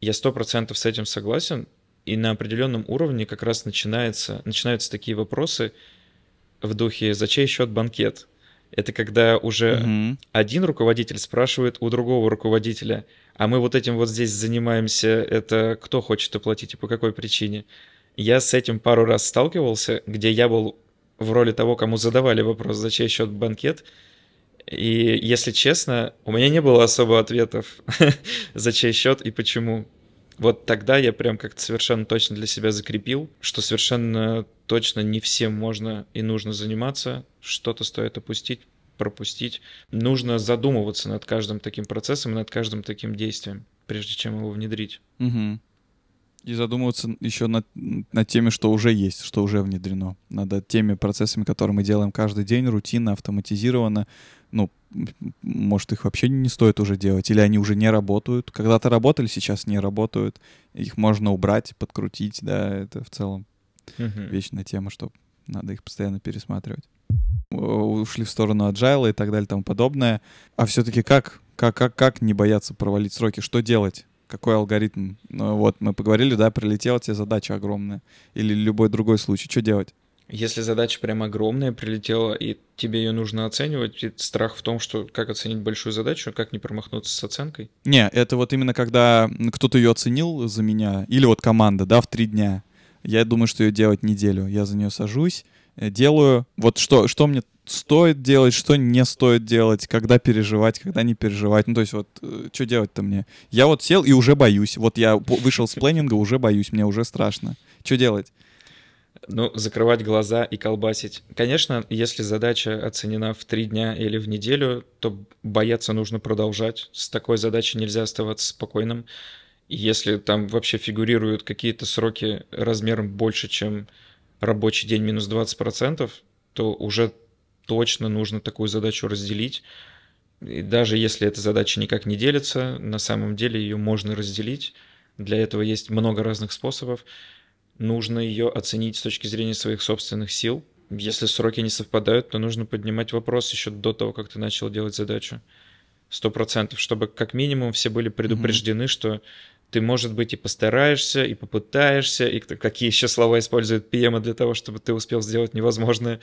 Я сто процентов с этим согласен, и на определенном уровне как раз начинается, начинаются такие вопросы в духе «За чей счет банкет?». Это когда уже угу. один руководитель спрашивает у другого руководителя, а мы вот этим вот здесь занимаемся, это кто хочет оплатить и по какой причине? Я с этим пару раз сталкивался, где я был в роли того, кому задавали вопрос, за чей счет банкет, и, если честно, у меня не было особо ответов, за чей счет и почему. Вот тогда я прям как-то совершенно точно для себя закрепил, что совершенно точно не всем можно и нужно заниматься, что-то стоит опустить, пропустить. Нужно задумываться над каждым таким процессом, над каждым таким действием, прежде чем его внедрить. Угу. И задумываться еще над, над теми, что уже есть, что уже внедрено. Над теми процессами, которые мы делаем каждый день, рутинно, автоматизированно. Ну, может, их вообще не стоит уже делать, или они уже не работают. Когда-то работали, сейчас не работают. Их можно убрать, подкрутить, да, это в целом uh вечная тема, что надо их постоянно пересматривать. Ушли в сторону agile и так далее и тому подобное. А все-таки как, как, как, как не бояться провалить сроки? Что делать? какой алгоритм. Ну, вот мы поговорили, да, прилетела тебе задача огромная. Или любой другой случай. Что делать? Если задача прям огромная прилетела, и тебе ее нужно оценивать, и страх в том, что как оценить большую задачу, как не промахнуться с оценкой? Не, это вот именно когда кто-то ее оценил за меня, или вот команда, да, в три дня. Я думаю, что ее делать неделю. Я за нее сажусь, э, делаю. Вот что, что мне стоит делать, что не стоит делать, когда переживать, когда не переживать. Ну, то есть вот, э, что делать-то мне? Я вот сел и уже боюсь. Вот я вышел с планинга, уже боюсь, мне уже страшно. Что делать? Ну, закрывать глаза и колбасить. Конечно, если задача оценена в три дня или в неделю, то бояться нужно продолжать. С такой задачей нельзя оставаться спокойным. Если там вообще фигурируют какие-то сроки размером больше, чем рабочий день минус 20%, то уже точно нужно такую задачу разделить. И даже если эта задача никак не делится, на самом деле ее можно разделить. Для этого есть много разных способов. Нужно ее оценить с точки зрения своих собственных сил. Если сроки не совпадают, то нужно поднимать вопрос еще до того, как ты начал делать задачу. Сто процентов, чтобы как минимум все были предупреждены, mm-hmm. что ты, может быть, и постараешься, и попытаешься, и какие еще слова использует PM для того, чтобы ты успел сделать невозможное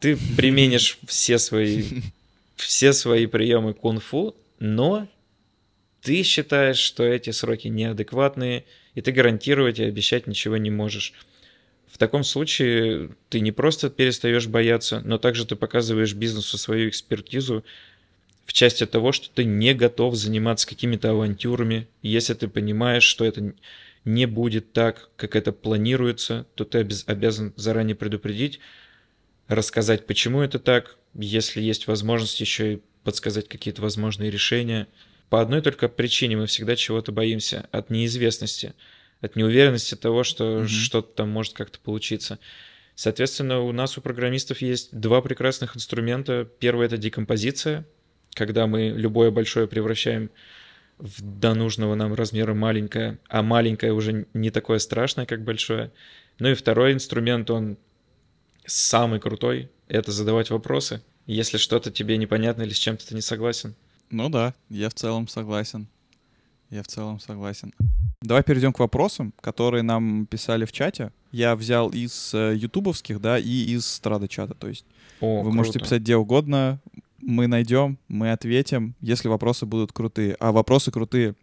ты применишь все свои, все свои приемы кунг-фу, но ты считаешь, что эти сроки неадекватные, и ты гарантировать и обещать ничего не можешь. В таком случае ты не просто перестаешь бояться, но также ты показываешь бизнесу свою экспертизу в части того, что ты не готов заниматься какими-то авантюрами. если ты понимаешь, что это не будет так, как это планируется, то ты обязан заранее предупредить, рассказать, почему это так, если есть возможность еще и подсказать какие-то возможные решения. По одной только причине мы всегда чего-то боимся от неизвестности, от неуверенности того, что mm-hmm. что-то там может как-то получиться. Соответственно, у нас у программистов есть два прекрасных инструмента. Первый это декомпозиция, когда мы любое большое превращаем в до нужного нам размера маленькое, а маленькое уже не такое страшное, как большое. Ну и второй инструмент, он самый крутой — это задавать вопросы, если что-то тебе непонятно или с чем-то ты не согласен. Ну да, я в целом согласен. Я в целом согласен. Давай перейдем к вопросам, которые нам писали в чате. Я взял из э, ютубовских, да, и из страда чата. То есть О, вы круто. можете писать где угодно, мы найдем, мы ответим, если вопросы будут крутые. А вопросы крутые.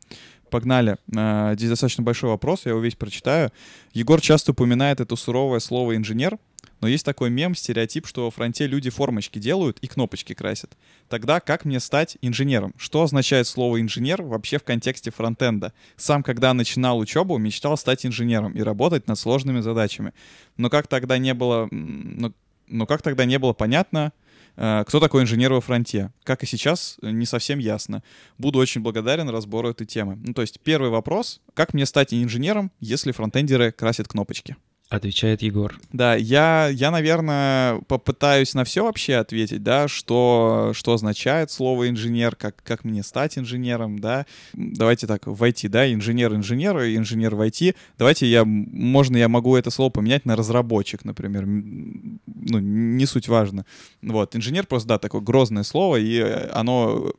Погнали. Э, здесь достаточно большой вопрос, я его весь прочитаю. Егор часто упоминает это суровое слово «инженер», но есть такой мем, стереотип, что во фронте люди формочки делают и кнопочки красят. Тогда как мне стать инженером? Что означает слово инженер вообще в контексте фронтенда? Сам, когда начинал учебу, мечтал стать инженером и работать над сложными задачами. Но как тогда не было... Но, но как тогда не было понятно, Э, кто такой инженер во фронте? Как и сейчас, не совсем ясно. Буду очень благодарен разбору этой темы. Ну, то есть первый вопрос, как мне стать инженером, если фронтендеры красят кнопочки? Отвечает Егор. Да, я, я, наверное, попытаюсь на все вообще ответить, да, что, что означает слово инженер, как, как мне стать инженером, да. Давайте так, в IT, да, инженер-инженер, инженер в IT. Давайте я, можно я могу это слово поменять на разработчик, например. Ну, не суть важно. Вот, инженер просто, да, такое грозное слово, и оно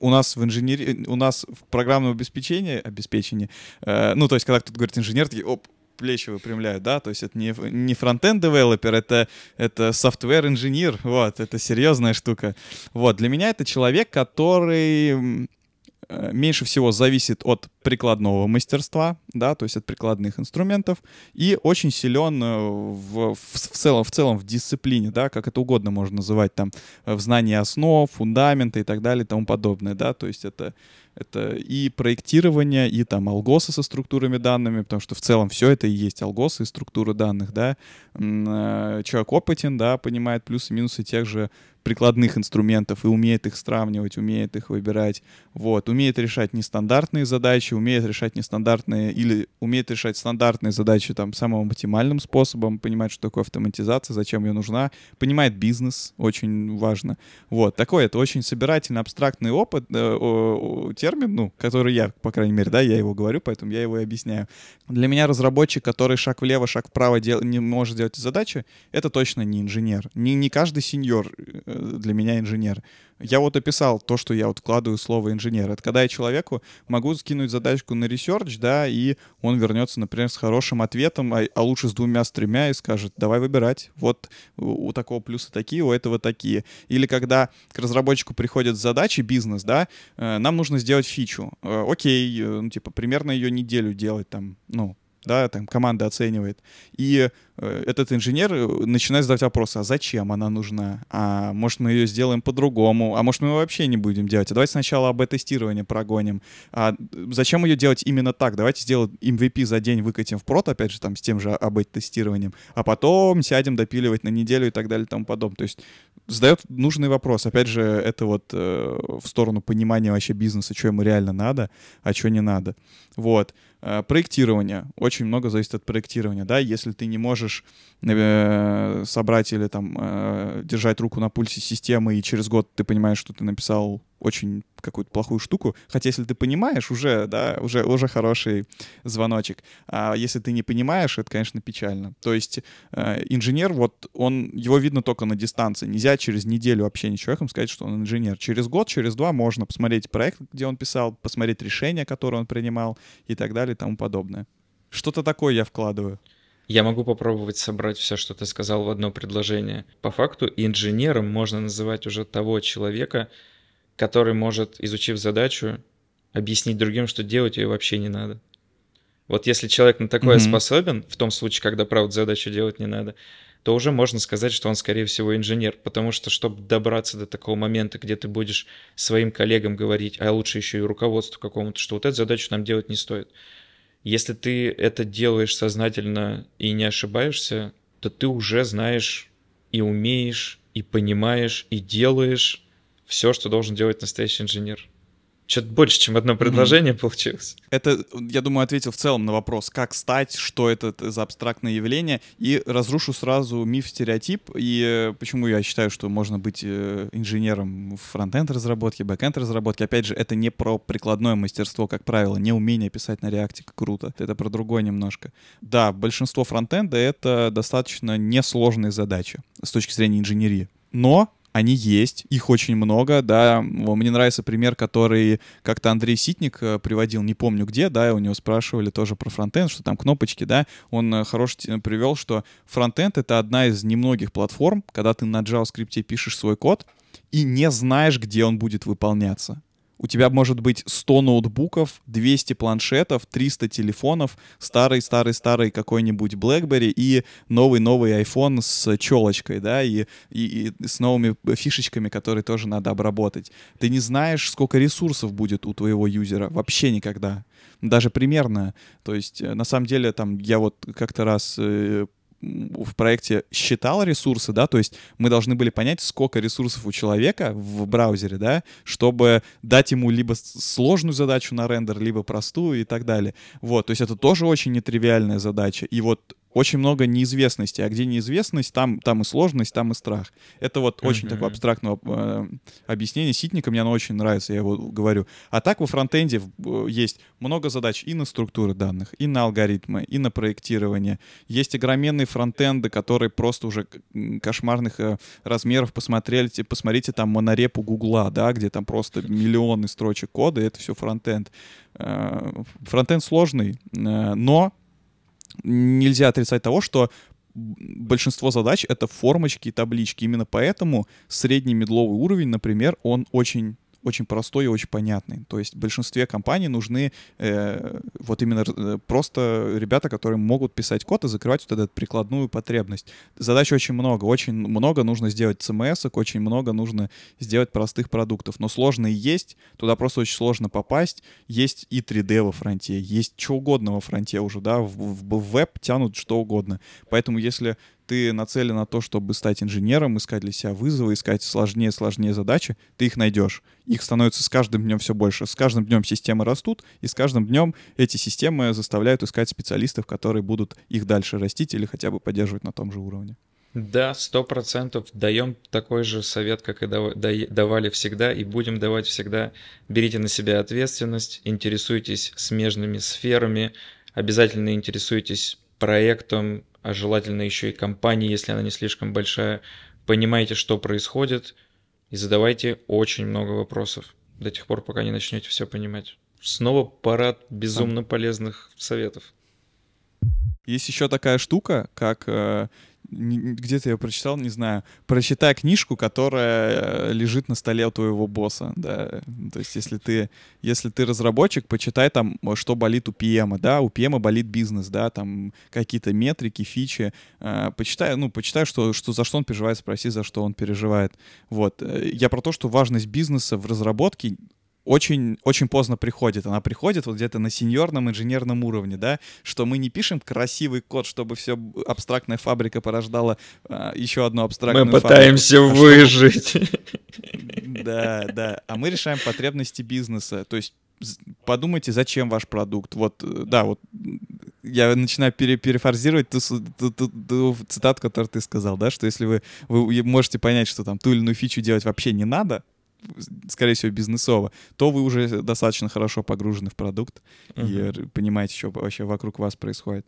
у нас в инженерии, у нас в программном обеспечении, обеспечении, э, ну, то есть, когда кто-то говорит инженер, такие, оп, плечи выпрямляют, да, то есть это не, не фронтенд девелопер, это, это software инженер, вот, это серьезная штука. Вот, для меня это человек, который э, меньше всего зависит от прикладного мастерства, да, то есть от прикладных инструментов, и очень силен э, в, в, в, целом, в целом в дисциплине, да, как это угодно можно называть, там, в знании основ, фундамента и так далее и тому подобное, да, то есть это это и проектирование, и там алгосы со структурами данными, потому что в целом все это и есть алгосы и структуры данных, да. Э, человек опытен, да, понимает плюсы и минусы тех же прикладных инструментов и умеет их сравнивать, умеет их выбирать, вот, умеет решать нестандартные задачи, умеет решать нестандартные или умеет решать стандартные задачи там самым оптимальным способом, понимает, что такое автоматизация, зачем ее нужна, понимает бизнес, очень важно, вот, такой это очень собирательный, абстрактный опыт, э, о, термин, ну, который я, по крайней мере, да, я его говорю, поэтому я его и объясняю. Для меня разработчик, который шаг влево, шаг вправо дел, не может делать задачи, это точно не инженер, не, не каждый сеньор э, для меня инженер. Я вот описал то, что я вот вкладываю слово инженер. Это когда я человеку могу скинуть задачку на research, да, и он вернется, например, с хорошим ответом, а, а лучше с двумя, с тремя, и скажет, давай выбирать. Вот у, у такого плюса такие, у этого такие. Или когда к разработчику приходят задачи, бизнес, да, э, нам нужно сделать фичу. Э, окей, э, ну, типа, примерно ее неделю делать там, ну, да, там команда оценивает. И э, этот инженер э, начинает задавать вопросы, а зачем она нужна? А может мы ее сделаем по-другому? А может мы ее вообще не будем делать? А давайте сначала АБ-тестирование прогоним. А зачем ее делать именно так? Давайте сделаем MVP за день, выкатим в прот, опять же, там с тем же АБ-тестированием, а потом сядем допиливать на неделю и так далее и тому подобное. То есть задает нужный вопрос. Опять же, это вот э, в сторону понимания вообще бизнеса, что ему реально надо, а что не надо. Вот. Э, проектирование. Очень много зависит от проектирования, да, если ты не можешь э, собрать или там э, держать руку на пульсе системы, и через год ты понимаешь, что ты написал очень какую-то плохую штуку. Хотя если ты понимаешь, уже, да, уже, уже хороший звоночек. А если ты не понимаешь, это, конечно, печально. То есть э, инженер, вот он, его видно только на дистанции. Нельзя через неделю общения с человеком сказать, что он инженер. Через год, через два можно посмотреть проект, где он писал, посмотреть решения, которые он принимал и так далее тому подобное. Что-то такое я вкладываю. Я могу попробовать собрать все, что ты сказал в одно предложение. По факту инженером можно называть уже того человека, который может, изучив задачу, объяснить другим, что делать ее вообще не надо. Вот если человек на такое mm-hmm. способен, в том случае, когда, правда, задачу делать не надо, то уже можно сказать, что он, скорее всего, инженер. Потому что, чтобы добраться до такого момента, где ты будешь своим коллегам говорить, а лучше еще и руководству какому-то, что вот эту задачу нам делать не стоит. Если ты это делаешь сознательно и не ошибаешься, то ты уже знаешь и умеешь, и понимаешь, и делаешь все, что должен делать настоящий инженер. Что-то больше, чем одно предложение mm-hmm. получилось. Это, я думаю, ответил в целом на вопрос, как стать, что это за абстрактное явление, и разрушу сразу миф-стереотип, и э, почему я считаю, что можно быть э, инженером в фронтенд разработке, бэкенд разработке. Опять же, это не про прикладное мастерство, как правило, не умение писать на React е круто. Это про другое немножко. Да, большинство фронтенда — это достаточно несложные задачи с точки зрения инженерии. Но они есть, их очень много, да. Мне нравится пример, который как-то Андрей Ситник э, приводил, не помню где, да, у него спрашивали тоже про фронтенд, что там кнопочки, да. Он э, хороший привел, что фронтенд — это одна из немногих платформ, когда ты на JavaScript пишешь свой код и не знаешь, где он будет выполняться. У тебя может быть 100 ноутбуков, 200 планшетов, 300 телефонов, старый-старый-старый какой-нибудь BlackBerry и новый-новый iPhone с челочкой, да, и, и, и с новыми фишечками, которые тоже надо обработать. Ты не знаешь, сколько ресурсов будет у твоего юзера. Вообще никогда. Даже примерно. То есть, э, на самом деле, там, я вот как-то раз э, в проекте считал ресурсы, да, то есть мы должны были понять, сколько ресурсов у человека в браузере, да, чтобы дать ему либо сложную задачу на рендер, либо простую и так далее. Вот, то есть это тоже очень нетривиальная задача. И вот очень много неизвестности, а где неизвестность, там, там и сложность, там и страх. Это вот mm-hmm. очень такое абстрактное э, объяснение ситника, мне оно очень нравится, я его говорю. А так во фронтенде э, есть много задач и на структуры данных, и на алгоритмы, и на проектирование. Есть огроменные фронтенды, которые просто уже кошмарных э, размеров посмотрели, посмотрите там монорепу Гугла, да, где там просто миллионы строчек кода, и это все фронтенд. Э, фронтенд сложный, э, но нельзя отрицать того, что большинство задач — это формочки и таблички. Именно поэтому средний медловый уровень, например, он очень очень простой и очень понятный. То есть в большинстве компаний нужны э, вот именно э, просто ребята, которые могут писать код и закрывать вот эту прикладную потребность. Задач очень много. Очень много нужно сделать CMS, очень много нужно сделать простых продуктов. Но сложные есть, туда просто очень сложно попасть. Есть и 3D во фронте, есть что угодно во фронте уже, да, в, в, в веб тянут что угодно. Поэтому если ты нацелен на то, чтобы стать инженером, искать для себя вызовы, искать сложнее сложнее задачи, ты их найдешь. Их становится с каждым днем все больше. С каждым днем системы растут, и с каждым днем эти системы заставляют искать специалистов, которые будут их дальше растить или хотя бы поддерживать на том же уровне. Да, сто процентов даем такой же совет, как и давали всегда, и будем давать всегда. Берите на себя ответственность, интересуйтесь смежными сферами, обязательно интересуйтесь проектом, а желательно еще и компании, если она не слишком большая, понимаете, что происходит, и задавайте очень много вопросов до тех пор, пока не начнете все понимать. Снова парад безумно полезных советов. Есть еще такая штука, как э, где-то я прочитал, не знаю, прочитай книжку, которая э, лежит на столе у твоего босса, да, то есть если ты, если ты разработчик, почитай там, что болит у PM, да, у PM болит бизнес, да, там какие-то метрики, фичи, э, почитай, ну, почитай, что, что за что он переживает, спроси, за что он переживает, вот. Э, я про то, что важность бизнеса в разработке очень, очень поздно приходит. Она приходит вот где-то на сеньорном инженерном уровне, да, что мы не пишем красивый код, чтобы все абстрактная фабрика порождала а, еще одну абстрактную Мы пытаемся фабрику, выжить. Да, да. А мы решаем потребности бизнеса. То есть подумайте, зачем ваш продукт. Вот, да, вот я начинаю пере, перефразировать ту, ту, ту, ту цитату, которую ты сказал, да, что если вы, вы можете понять, что там ту или иную фичу делать вообще не надо, скорее всего, бизнесово, то вы уже достаточно хорошо погружены в продукт uh-huh. и понимаете, что вообще вокруг вас происходит.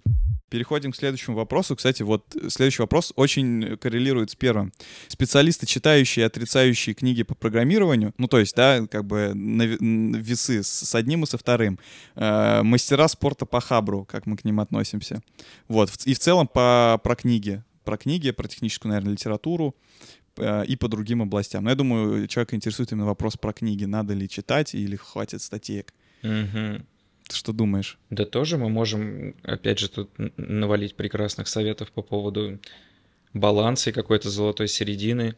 Переходим к следующему вопросу. Кстати, вот следующий вопрос очень коррелирует с первым. Специалисты, читающие и отрицающие книги по программированию, ну, то есть, да, как бы на весы с одним и со вторым. Э, мастера спорта по хабру, как мы к ним относимся. Вот. И в целом по, про книги. Про книги, про техническую, наверное, литературу. Э, и по другим областям. Но я думаю, человека интересует именно вопрос про книги. Надо ли читать или хватит статеек. Угу. Ты что думаешь? Да тоже мы можем, опять же, тут навалить прекрасных советов по поводу баланса и какой-то золотой середины.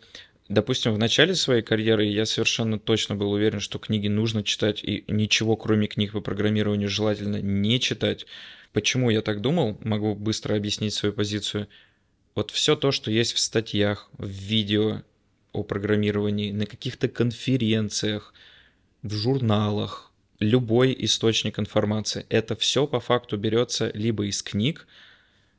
Допустим, в начале своей карьеры я совершенно точно был уверен, что книги нужно читать, и ничего, кроме книг по программированию, желательно не читать. Почему я так думал? Могу быстро объяснить свою позицию. Вот все то, что есть в статьях, в видео о программировании, на каких-то конференциях, в журналах, любой источник информации, это все по факту берется либо из книг,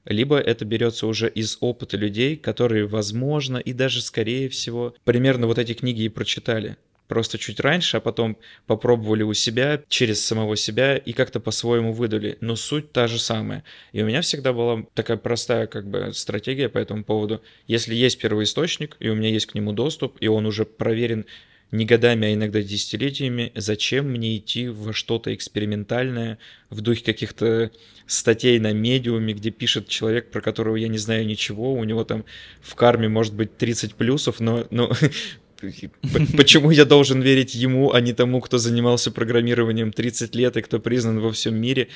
либо это берется уже из опыта людей, которые, возможно, и даже скорее всего, примерно вот эти книги и прочитали просто чуть раньше, а потом попробовали у себя, через самого себя и как-то по-своему выдали. Но суть та же самая. И у меня всегда была такая простая как бы стратегия по этому поводу. Если есть первоисточник, и у меня есть к нему доступ, и он уже проверен не годами, а иногда десятилетиями, зачем мне идти во что-то экспериментальное, в духе каких-то статей на медиуме, где пишет человек, про которого я не знаю ничего, у него там в карме может быть 30 плюсов, но, но Почему я должен верить ему, а не тому, кто занимался программированием 30 лет и кто признан во всем мире?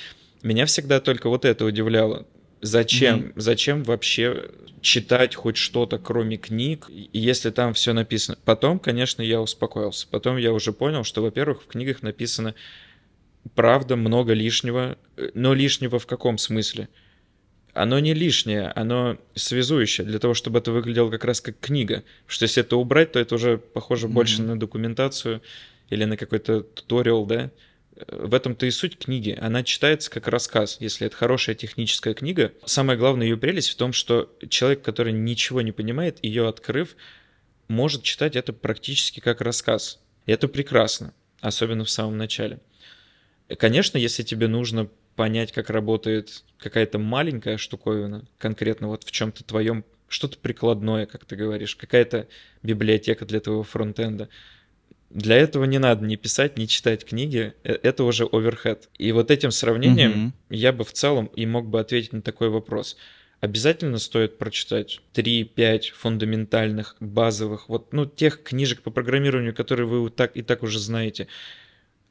Меня всегда только вот это удивляло. Зачем? Mm-hmm. Зачем вообще читать хоть что-то, кроме книг, если там все написано? Потом, конечно, я успокоился. Потом я уже понял, что, во-первых, в книгах написано правда много лишнего, но лишнего в каком смысле? Оно не лишнее, оно связующее для того, чтобы это выглядело как раз как книга. Потому что если это убрать, то это уже похоже mm-hmm. больше на документацию или на какой-то туториал, да. В этом-то и суть книги. Она читается как рассказ. Если это хорошая техническая книга, самое главное ее прелесть в том, что человек, который ничего не понимает, ее открыв, может читать это практически как рассказ. И это прекрасно, особенно в самом начале. Конечно, если тебе нужно понять, как работает какая-то маленькая штуковина, конкретно вот в чем-то твоем, что-то прикладное, как ты говоришь, какая-то библиотека для твоего фронтенда. Для этого не надо ни писать, ни читать книги, э, это уже оверхед. И вот этим сравнением mm-hmm. я бы в целом и мог бы ответить на такой вопрос. Обязательно стоит прочитать 3-5 фундаментальных, базовых, вот, ну, тех книжек по программированию, которые вы так и так уже знаете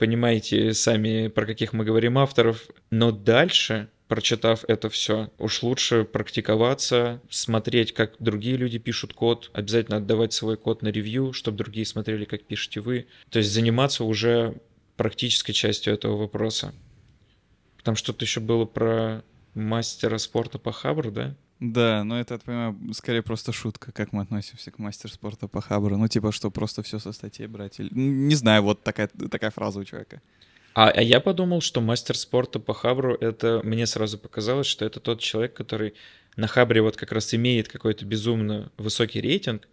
понимаете сами, про каких мы говорим авторов. Но дальше, прочитав это все, уж лучше практиковаться, смотреть, как другие люди пишут код, обязательно отдавать свой код на ревью, чтобы другие смотрели, как пишете вы. То есть заниматься уже практической частью этого вопроса. Там что-то еще было про мастера спорта по хабру, да? Да, но это, я понимаю, скорее просто шутка, как мы относимся к мастер спорта по хабру. Ну, типа, что просто все со статьи брать. Или... Не знаю, вот такая, такая фраза у человека. А, а я подумал, что мастер спорта по хабру, это мне сразу показалось, что это тот человек, который на хабре вот как раз имеет какой-то безумно высокий рейтинг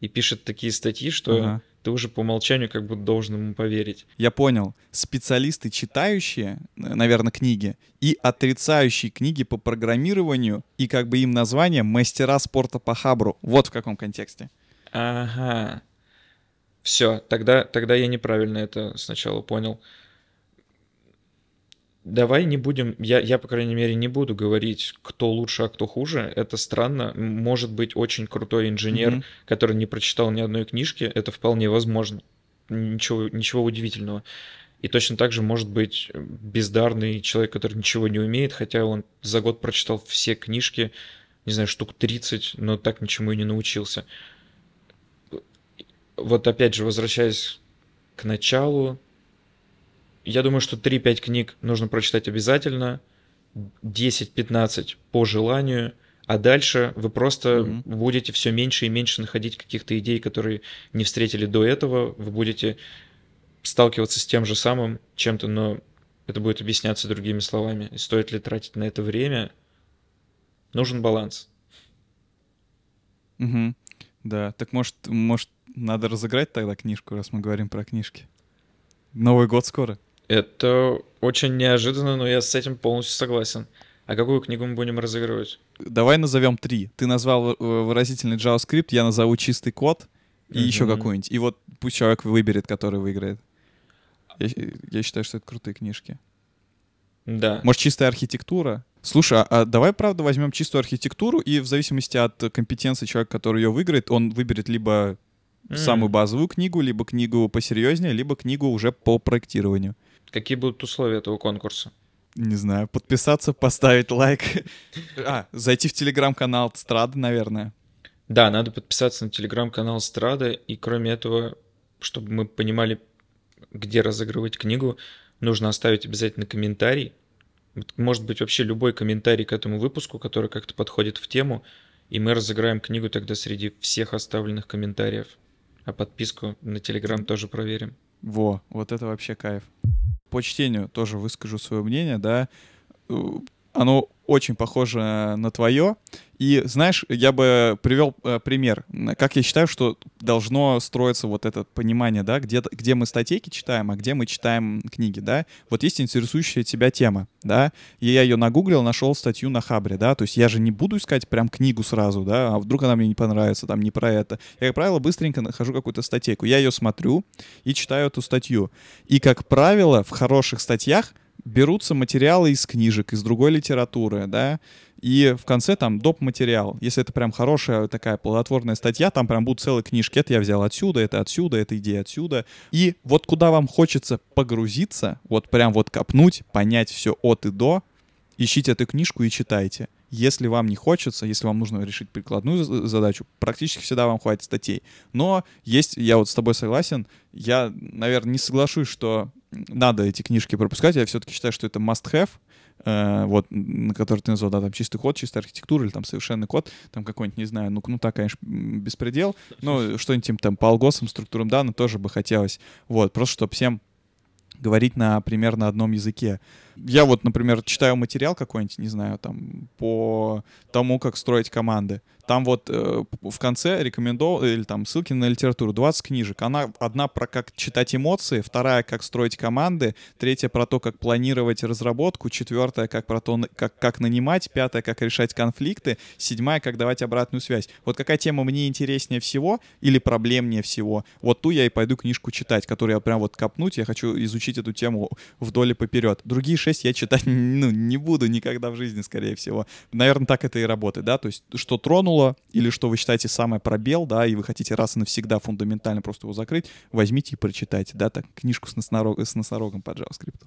и пишет такие статьи, что ага ты уже по умолчанию как бы должен ему поверить. Я понял. Специалисты, читающие, наверное, книги, и отрицающие книги по программированию, и как бы им название «Мастера спорта по хабру». Вот в каком контексте. Ага. Все, тогда, тогда я неправильно это сначала понял давай не будем, я, я, по крайней мере, не буду говорить, кто лучше, а кто хуже. Это странно. Может быть, очень крутой инженер, mm-hmm. который не прочитал ни одной книжки, это вполне возможно. Ничего, ничего удивительного. И точно так же может быть бездарный человек, который ничего не умеет, хотя он за год прочитал все книжки, не знаю, штук 30, но так ничему и не научился. Вот опять же, возвращаясь к началу, я думаю, что 3-5 книг нужно прочитать обязательно, 10-15 по желанию, а дальше вы просто mm-hmm. будете все меньше и меньше находить каких-то идей, которые не встретили до этого, вы будете сталкиваться с тем же самым чем-то, но это будет объясняться другими словами. И стоит ли тратить на это время? Нужен баланс. Угу. Да, так может, может, надо разыграть тогда книжку, раз мы говорим про книжки. Новый год скоро. Это очень неожиданно, но я с этим полностью согласен. А какую книгу мы будем разыгрывать? Давай назовем три. Ты назвал выразительный JavaScript, я назову чистый код и mm-hmm. еще какую-нибудь. И вот пусть человек выберет, который выиграет. Я, я считаю, что это крутые книжки. Да. Может, чистая архитектура? Слушай, а, а давай, правда, возьмем чистую архитектуру, и в зависимости от компетенции человека, который ее выиграет, он выберет либо mm. самую базовую книгу, либо книгу посерьезнее, либо книгу уже по проектированию. Какие будут условия этого конкурса? Не знаю, подписаться, поставить лайк. А, зайти в телеграм-канал Страды, наверное. Да, надо подписаться на телеграм-канал Страда, и кроме этого, чтобы мы понимали, где разыгрывать книгу, нужно оставить обязательно комментарий. Может быть, вообще любой комментарий к этому выпуску, который как-то подходит в тему, и мы разыграем книгу тогда среди всех оставленных комментариев. А подписку на Телеграм тоже проверим. Во, вот это вообще кайф по чтению тоже выскажу свое мнение, да, э, оно очень похоже на твое. И знаешь, я бы привел э, пример, как я считаю, что должно строиться вот это понимание, да, где, где мы статейки читаем, а где мы читаем книги, да. Вот есть интересующая тебя тема, да, и я ее нагуглил, нашел статью на Хабре, да, то есть я же не буду искать прям книгу сразу, да, а вдруг она мне не понравится, там, не про это. Я, как правило, быстренько нахожу какую-то статейку, я ее смотрю и читаю эту статью. И, как правило, в хороших статьях берутся материалы из книжек, из другой литературы, да, и в конце там доп. материал. Если это прям хорошая такая плодотворная статья, там прям будут целые книжки. Это я взял отсюда, это отсюда, это идея отсюда. И вот куда вам хочется погрузиться, вот прям вот копнуть, понять все от и до, ищите эту книжку и читайте. Если вам не хочется, если вам нужно решить прикладную задачу, практически всегда вам хватит статей. Но есть, я вот с тобой согласен, я, наверное, не соглашусь, что надо эти книжки пропускать. Я все-таки считаю, что это must-have. э, вот, на который ты назвал, да, там чистый код, чистая архитектура или там совершенный код, там какой-нибудь, не знаю, ну, ну так, конечно, беспредел, но что-нибудь там по алгосам, структурам данных тоже бы хотелось. Вот, просто чтобы всем говорить на примерно одном языке. Я вот, например, читаю материал какой-нибудь, не знаю, там, по тому, как строить команды. Там вот э, в конце рекомендовал, или там ссылки на литературу, 20 книжек. Она одна про как читать эмоции, вторая как строить команды, третья про то, как планировать разработку, четвертая как про то, как, как нанимать, пятая как решать конфликты, седьмая как давать обратную связь. Вот какая тема мне интереснее всего или проблемнее всего, вот ту я и пойду книжку читать, которую я прям вот копнуть, я хочу изучить эту тему вдоль и поперед. Другие шесть я читать ну, не буду никогда в жизни, скорее всего. Наверное, так это и работает, да, то есть что тронуло или что вы считаете самое пробел, да, и вы хотите раз и навсегда фундаментально просто его закрыть, возьмите и прочитайте, да, так, книжку с, носорог, с носорогом по JavaScript.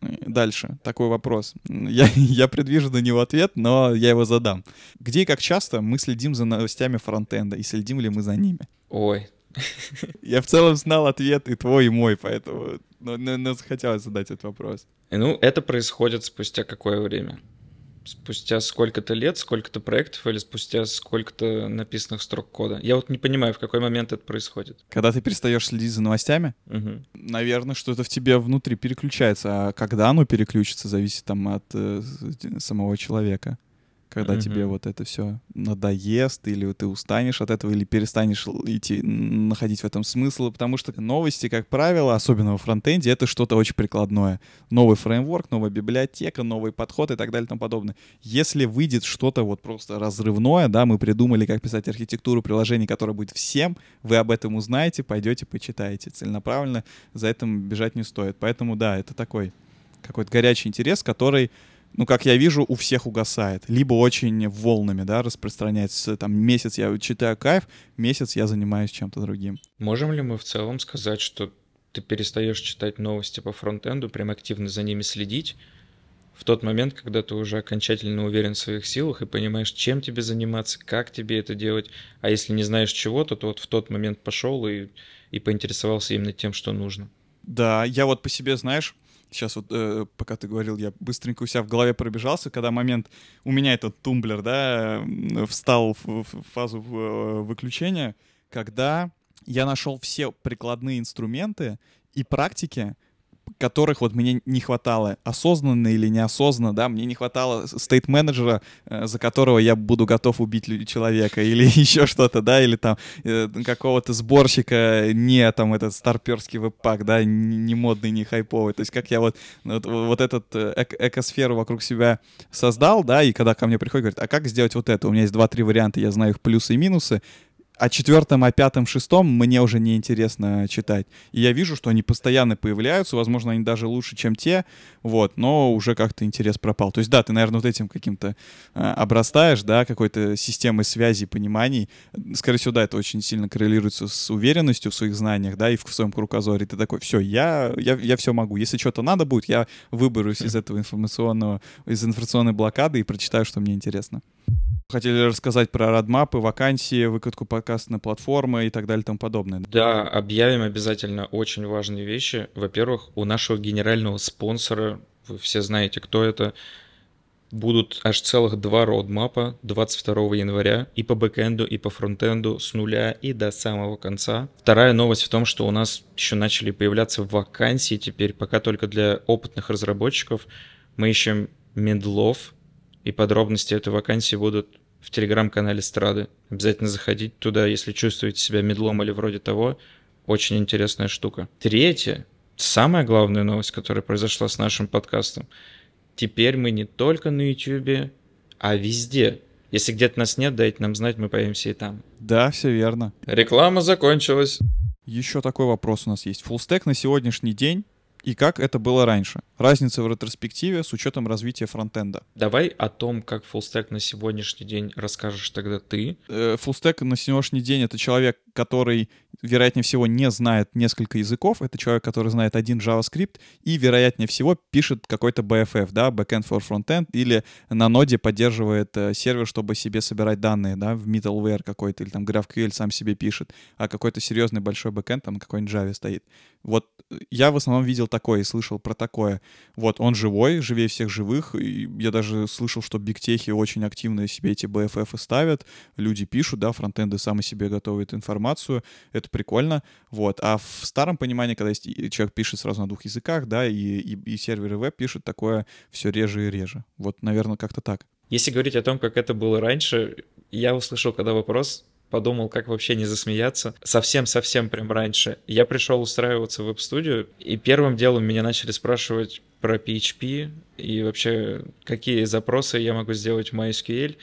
Дальше. Такой вопрос. Я, я предвижу на него ответ, но я его задам. Где и как часто мы следим за новостями фронтенда, и следим ли мы за ними? Ой, я в целом знал ответ и твой, и мой, поэтому но, но, но захотелось задать этот вопрос. Ну, это происходит спустя какое время? Спустя сколько-то лет, сколько-то проектов или спустя сколько-то написанных строк кода? Я вот не понимаю, в какой момент это происходит. Когда ты перестаешь следить за новостями, угу. наверное, что-то в тебе внутри переключается. А когда оно переключится, зависит там от э, самого человека когда mm-hmm. тебе вот это все надоест, или ты устанешь от этого, или перестанешь идти находить в этом смысл, потому что новости, как правило, особенно во фронтенде, это что-то очень прикладное. Новый фреймворк, новая библиотека, новый подход и так далее и тому подобное. Если выйдет что-то вот просто разрывное, да, мы придумали, как писать архитектуру приложений, которое будет всем, вы об этом узнаете, пойдете, почитаете. Целенаправленно за этим бежать не стоит. Поэтому, да, это такой какой-то горячий интерес, который ну, как я вижу, у всех угасает. Либо очень волнами, да, распространяется. Там месяц я читаю кайф, месяц я занимаюсь чем-то другим. Можем ли мы в целом сказать, что ты перестаешь читать новости по фронтенду, прям активно за ними следить, в тот момент, когда ты уже окончательно уверен в своих силах и понимаешь, чем тебе заниматься, как тебе это делать, а если не знаешь чего-то, то вот в тот момент пошел и, и поинтересовался именно тем, что нужно. Да, я вот по себе, знаешь, сейчас вот, э, пока ты говорил, я быстренько у себя в голове пробежался, когда момент, у меня этот тумблер, да, встал в, в фазу э, выключения, когда я нашел все прикладные инструменты и практики, которых вот мне не хватало, осознанно или неосознанно, да, мне не хватало стейт-менеджера, э, за которого я буду готов убить человека, или еще что-то, да, или там э, какого-то сборщика, не там этот старперский веб-пак, да, не модный, не хайповый, то есть как я вот, вот, вот этот э, эк экосферу вокруг себя создал, да, и когда ко мне приходит, говорит, а как сделать вот это? У меня есть два-три варианта, я знаю их плюсы и минусы, о четвертом, о пятом, шестом мне уже не интересно читать. И я вижу, что они постоянно появляются, возможно, они даже лучше, чем те, вот, но уже как-то интерес пропал. То есть, да, ты, наверное, вот этим каким-то э, обрастаешь, да, какой-то системой связи, пониманий. Скорее всего, да, это очень сильно коррелируется с уверенностью в своих знаниях, да, и в своем кругозоре. Ты такой, все, я, я, я все могу. Если что-то надо будет, я выберусь из этого информационного, из информационной блокады и прочитаю, что мне интересно. Хотели рассказать про родмапы, вакансии, выкатку подкаста на платформы и так далее и тому подобное. Да, объявим обязательно очень важные вещи. Во-первых, у нашего генерального спонсора, вы все знаете, кто это, будут аж целых два родмапа 22 января и по бэкэнду, и по фронтенду с нуля и до самого конца. Вторая новость в том, что у нас еще начали появляться вакансии теперь, пока только для опытных разработчиков. Мы ищем медлов, и подробности этой вакансии будут в телеграм-канале Страды. Обязательно заходите туда, если чувствуете себя медлом или вроде того. Очень интересная штука. Третье, самая главная новость, которая произошла с нашим подкастом. Теперь мы не только на YouTube, а везде. Если где-то нас нет, дайте нам знать, мы появимся и там. Да, все верно. Реклама закончилась. Еще такой вопрос у нас есть. Фуллстек на сегодняшний день и как это было раньше. Разница в ретроспективе с учетом развития фронтенда. Давай о том, как фуллстек на сегодняшний день расскажешь тогда ты. Фуллстек на сегодняшний день — это человек, который вероятнее всего, не знает несколько языков. Это человек, который знает один JavaScript и, вероятнее всего, пишет какой-то BFF, да, Backend for Frontend, или на ноде поддерживает э, сервер, чтобы себе собирать данные, да, в middleware какой-то, или там GraphQL сам себе пишет, а какой-то серьезный большой бэкэнд там какой-нибудь Java стоит. Вот э, я в основном видел такое и слышал про такое. Вот он живой, живее всех живых. И я даже слышал, что бигтехи очень активно себе эти BFF ставят. Люди пишут, да, фронтенды сами себе готовят информацию. Это прикольно. Вот. А в старом понимании, когда человек пишет сразу на двух языках, да, и, и, и серверы веб пишут такое все реже и реже. Вот, наверное, как-то так. Если говорить о том, как это было раньше, я услышал, когда вопрос, подумал, как вообще не засмеяться. Совсем-совсем прям раньше. Я пришел устраиваться в веб-студию, и первым делом меня начали спрашивать про PHP и вообще какие запросы я могу сделать в MySQL,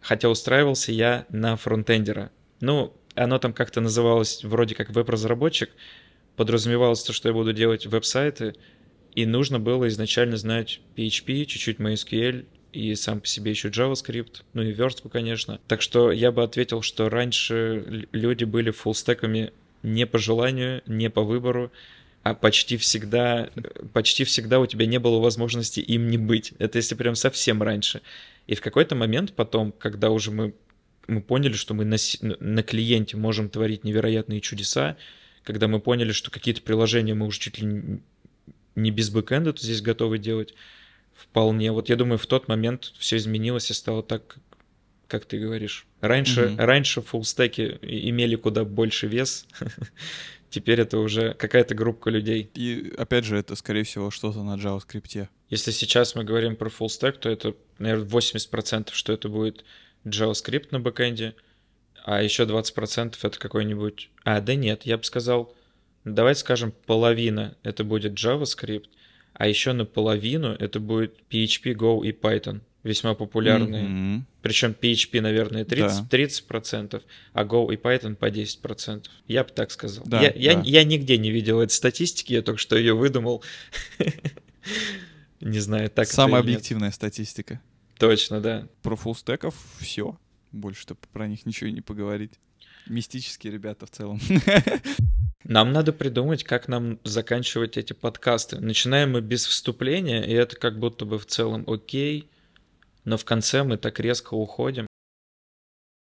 хотя устраивался я на фронтендера. Ну, оно там как-то называлось вроде как веб-разработчик, подразумевалось то, что я буду делать веб-сайты, и нужно было изначально знать PHP, чуть-чуть MySQL, и сам по себе еще JavaScript, ну и верстку, конечно. Так что я бы ответил, что раньше люди были фуллстеками не по желанию, не по выбору, а почти всегда, почти всегда у тебя не было возможности им не быть. Это если прям совсем раньше. И в какой-то момент потом, когда уже мы, мы поняли, что мы на, на клиенте можем творить невероятные чудеса, когда мы поняли, что какие-то приложения мы уже чуть ли не без бэкэнда здесь готовы делать, вполне. Вот я думаю, в тот момент все изменилось и стало так, как ты говоришь. Раньше, mm-hmm. раньше фуллстеки имели куда больше вес, теперь это уже какая-то группа людей. И опять же, это, скорее всего, что-то на JavaScript. Если сейчас мы говорим про full stack, то это, наверное, 80%, что это будет JavaScript на бэкэнде, а еще 20% это какой-нибудь... А, да нет, я бы сказал, давайте скажем, половина это будет JavaScript, а еще наполовину это будет PHP, Go и Python, весьма популярные. Mm-hmm. Причем PHP, наверное, 30%, да. 30%, а Go и Python по 10%. Я бы так сказал. Да, я, да. Я, я нигде не видел этой статистики, я только что ее выдумал. Не знаю, так Самая объективная статистика. Точно, да. Про фуллстеков все. Больше-то про них ничего и не поговорить. Мистические ребята в целом. Нам надо придумать, как нам заканчивать эти подкасты. Начинаем мы без вступления, и это как будто бы в целом окей, но в конце мы так резко уходим.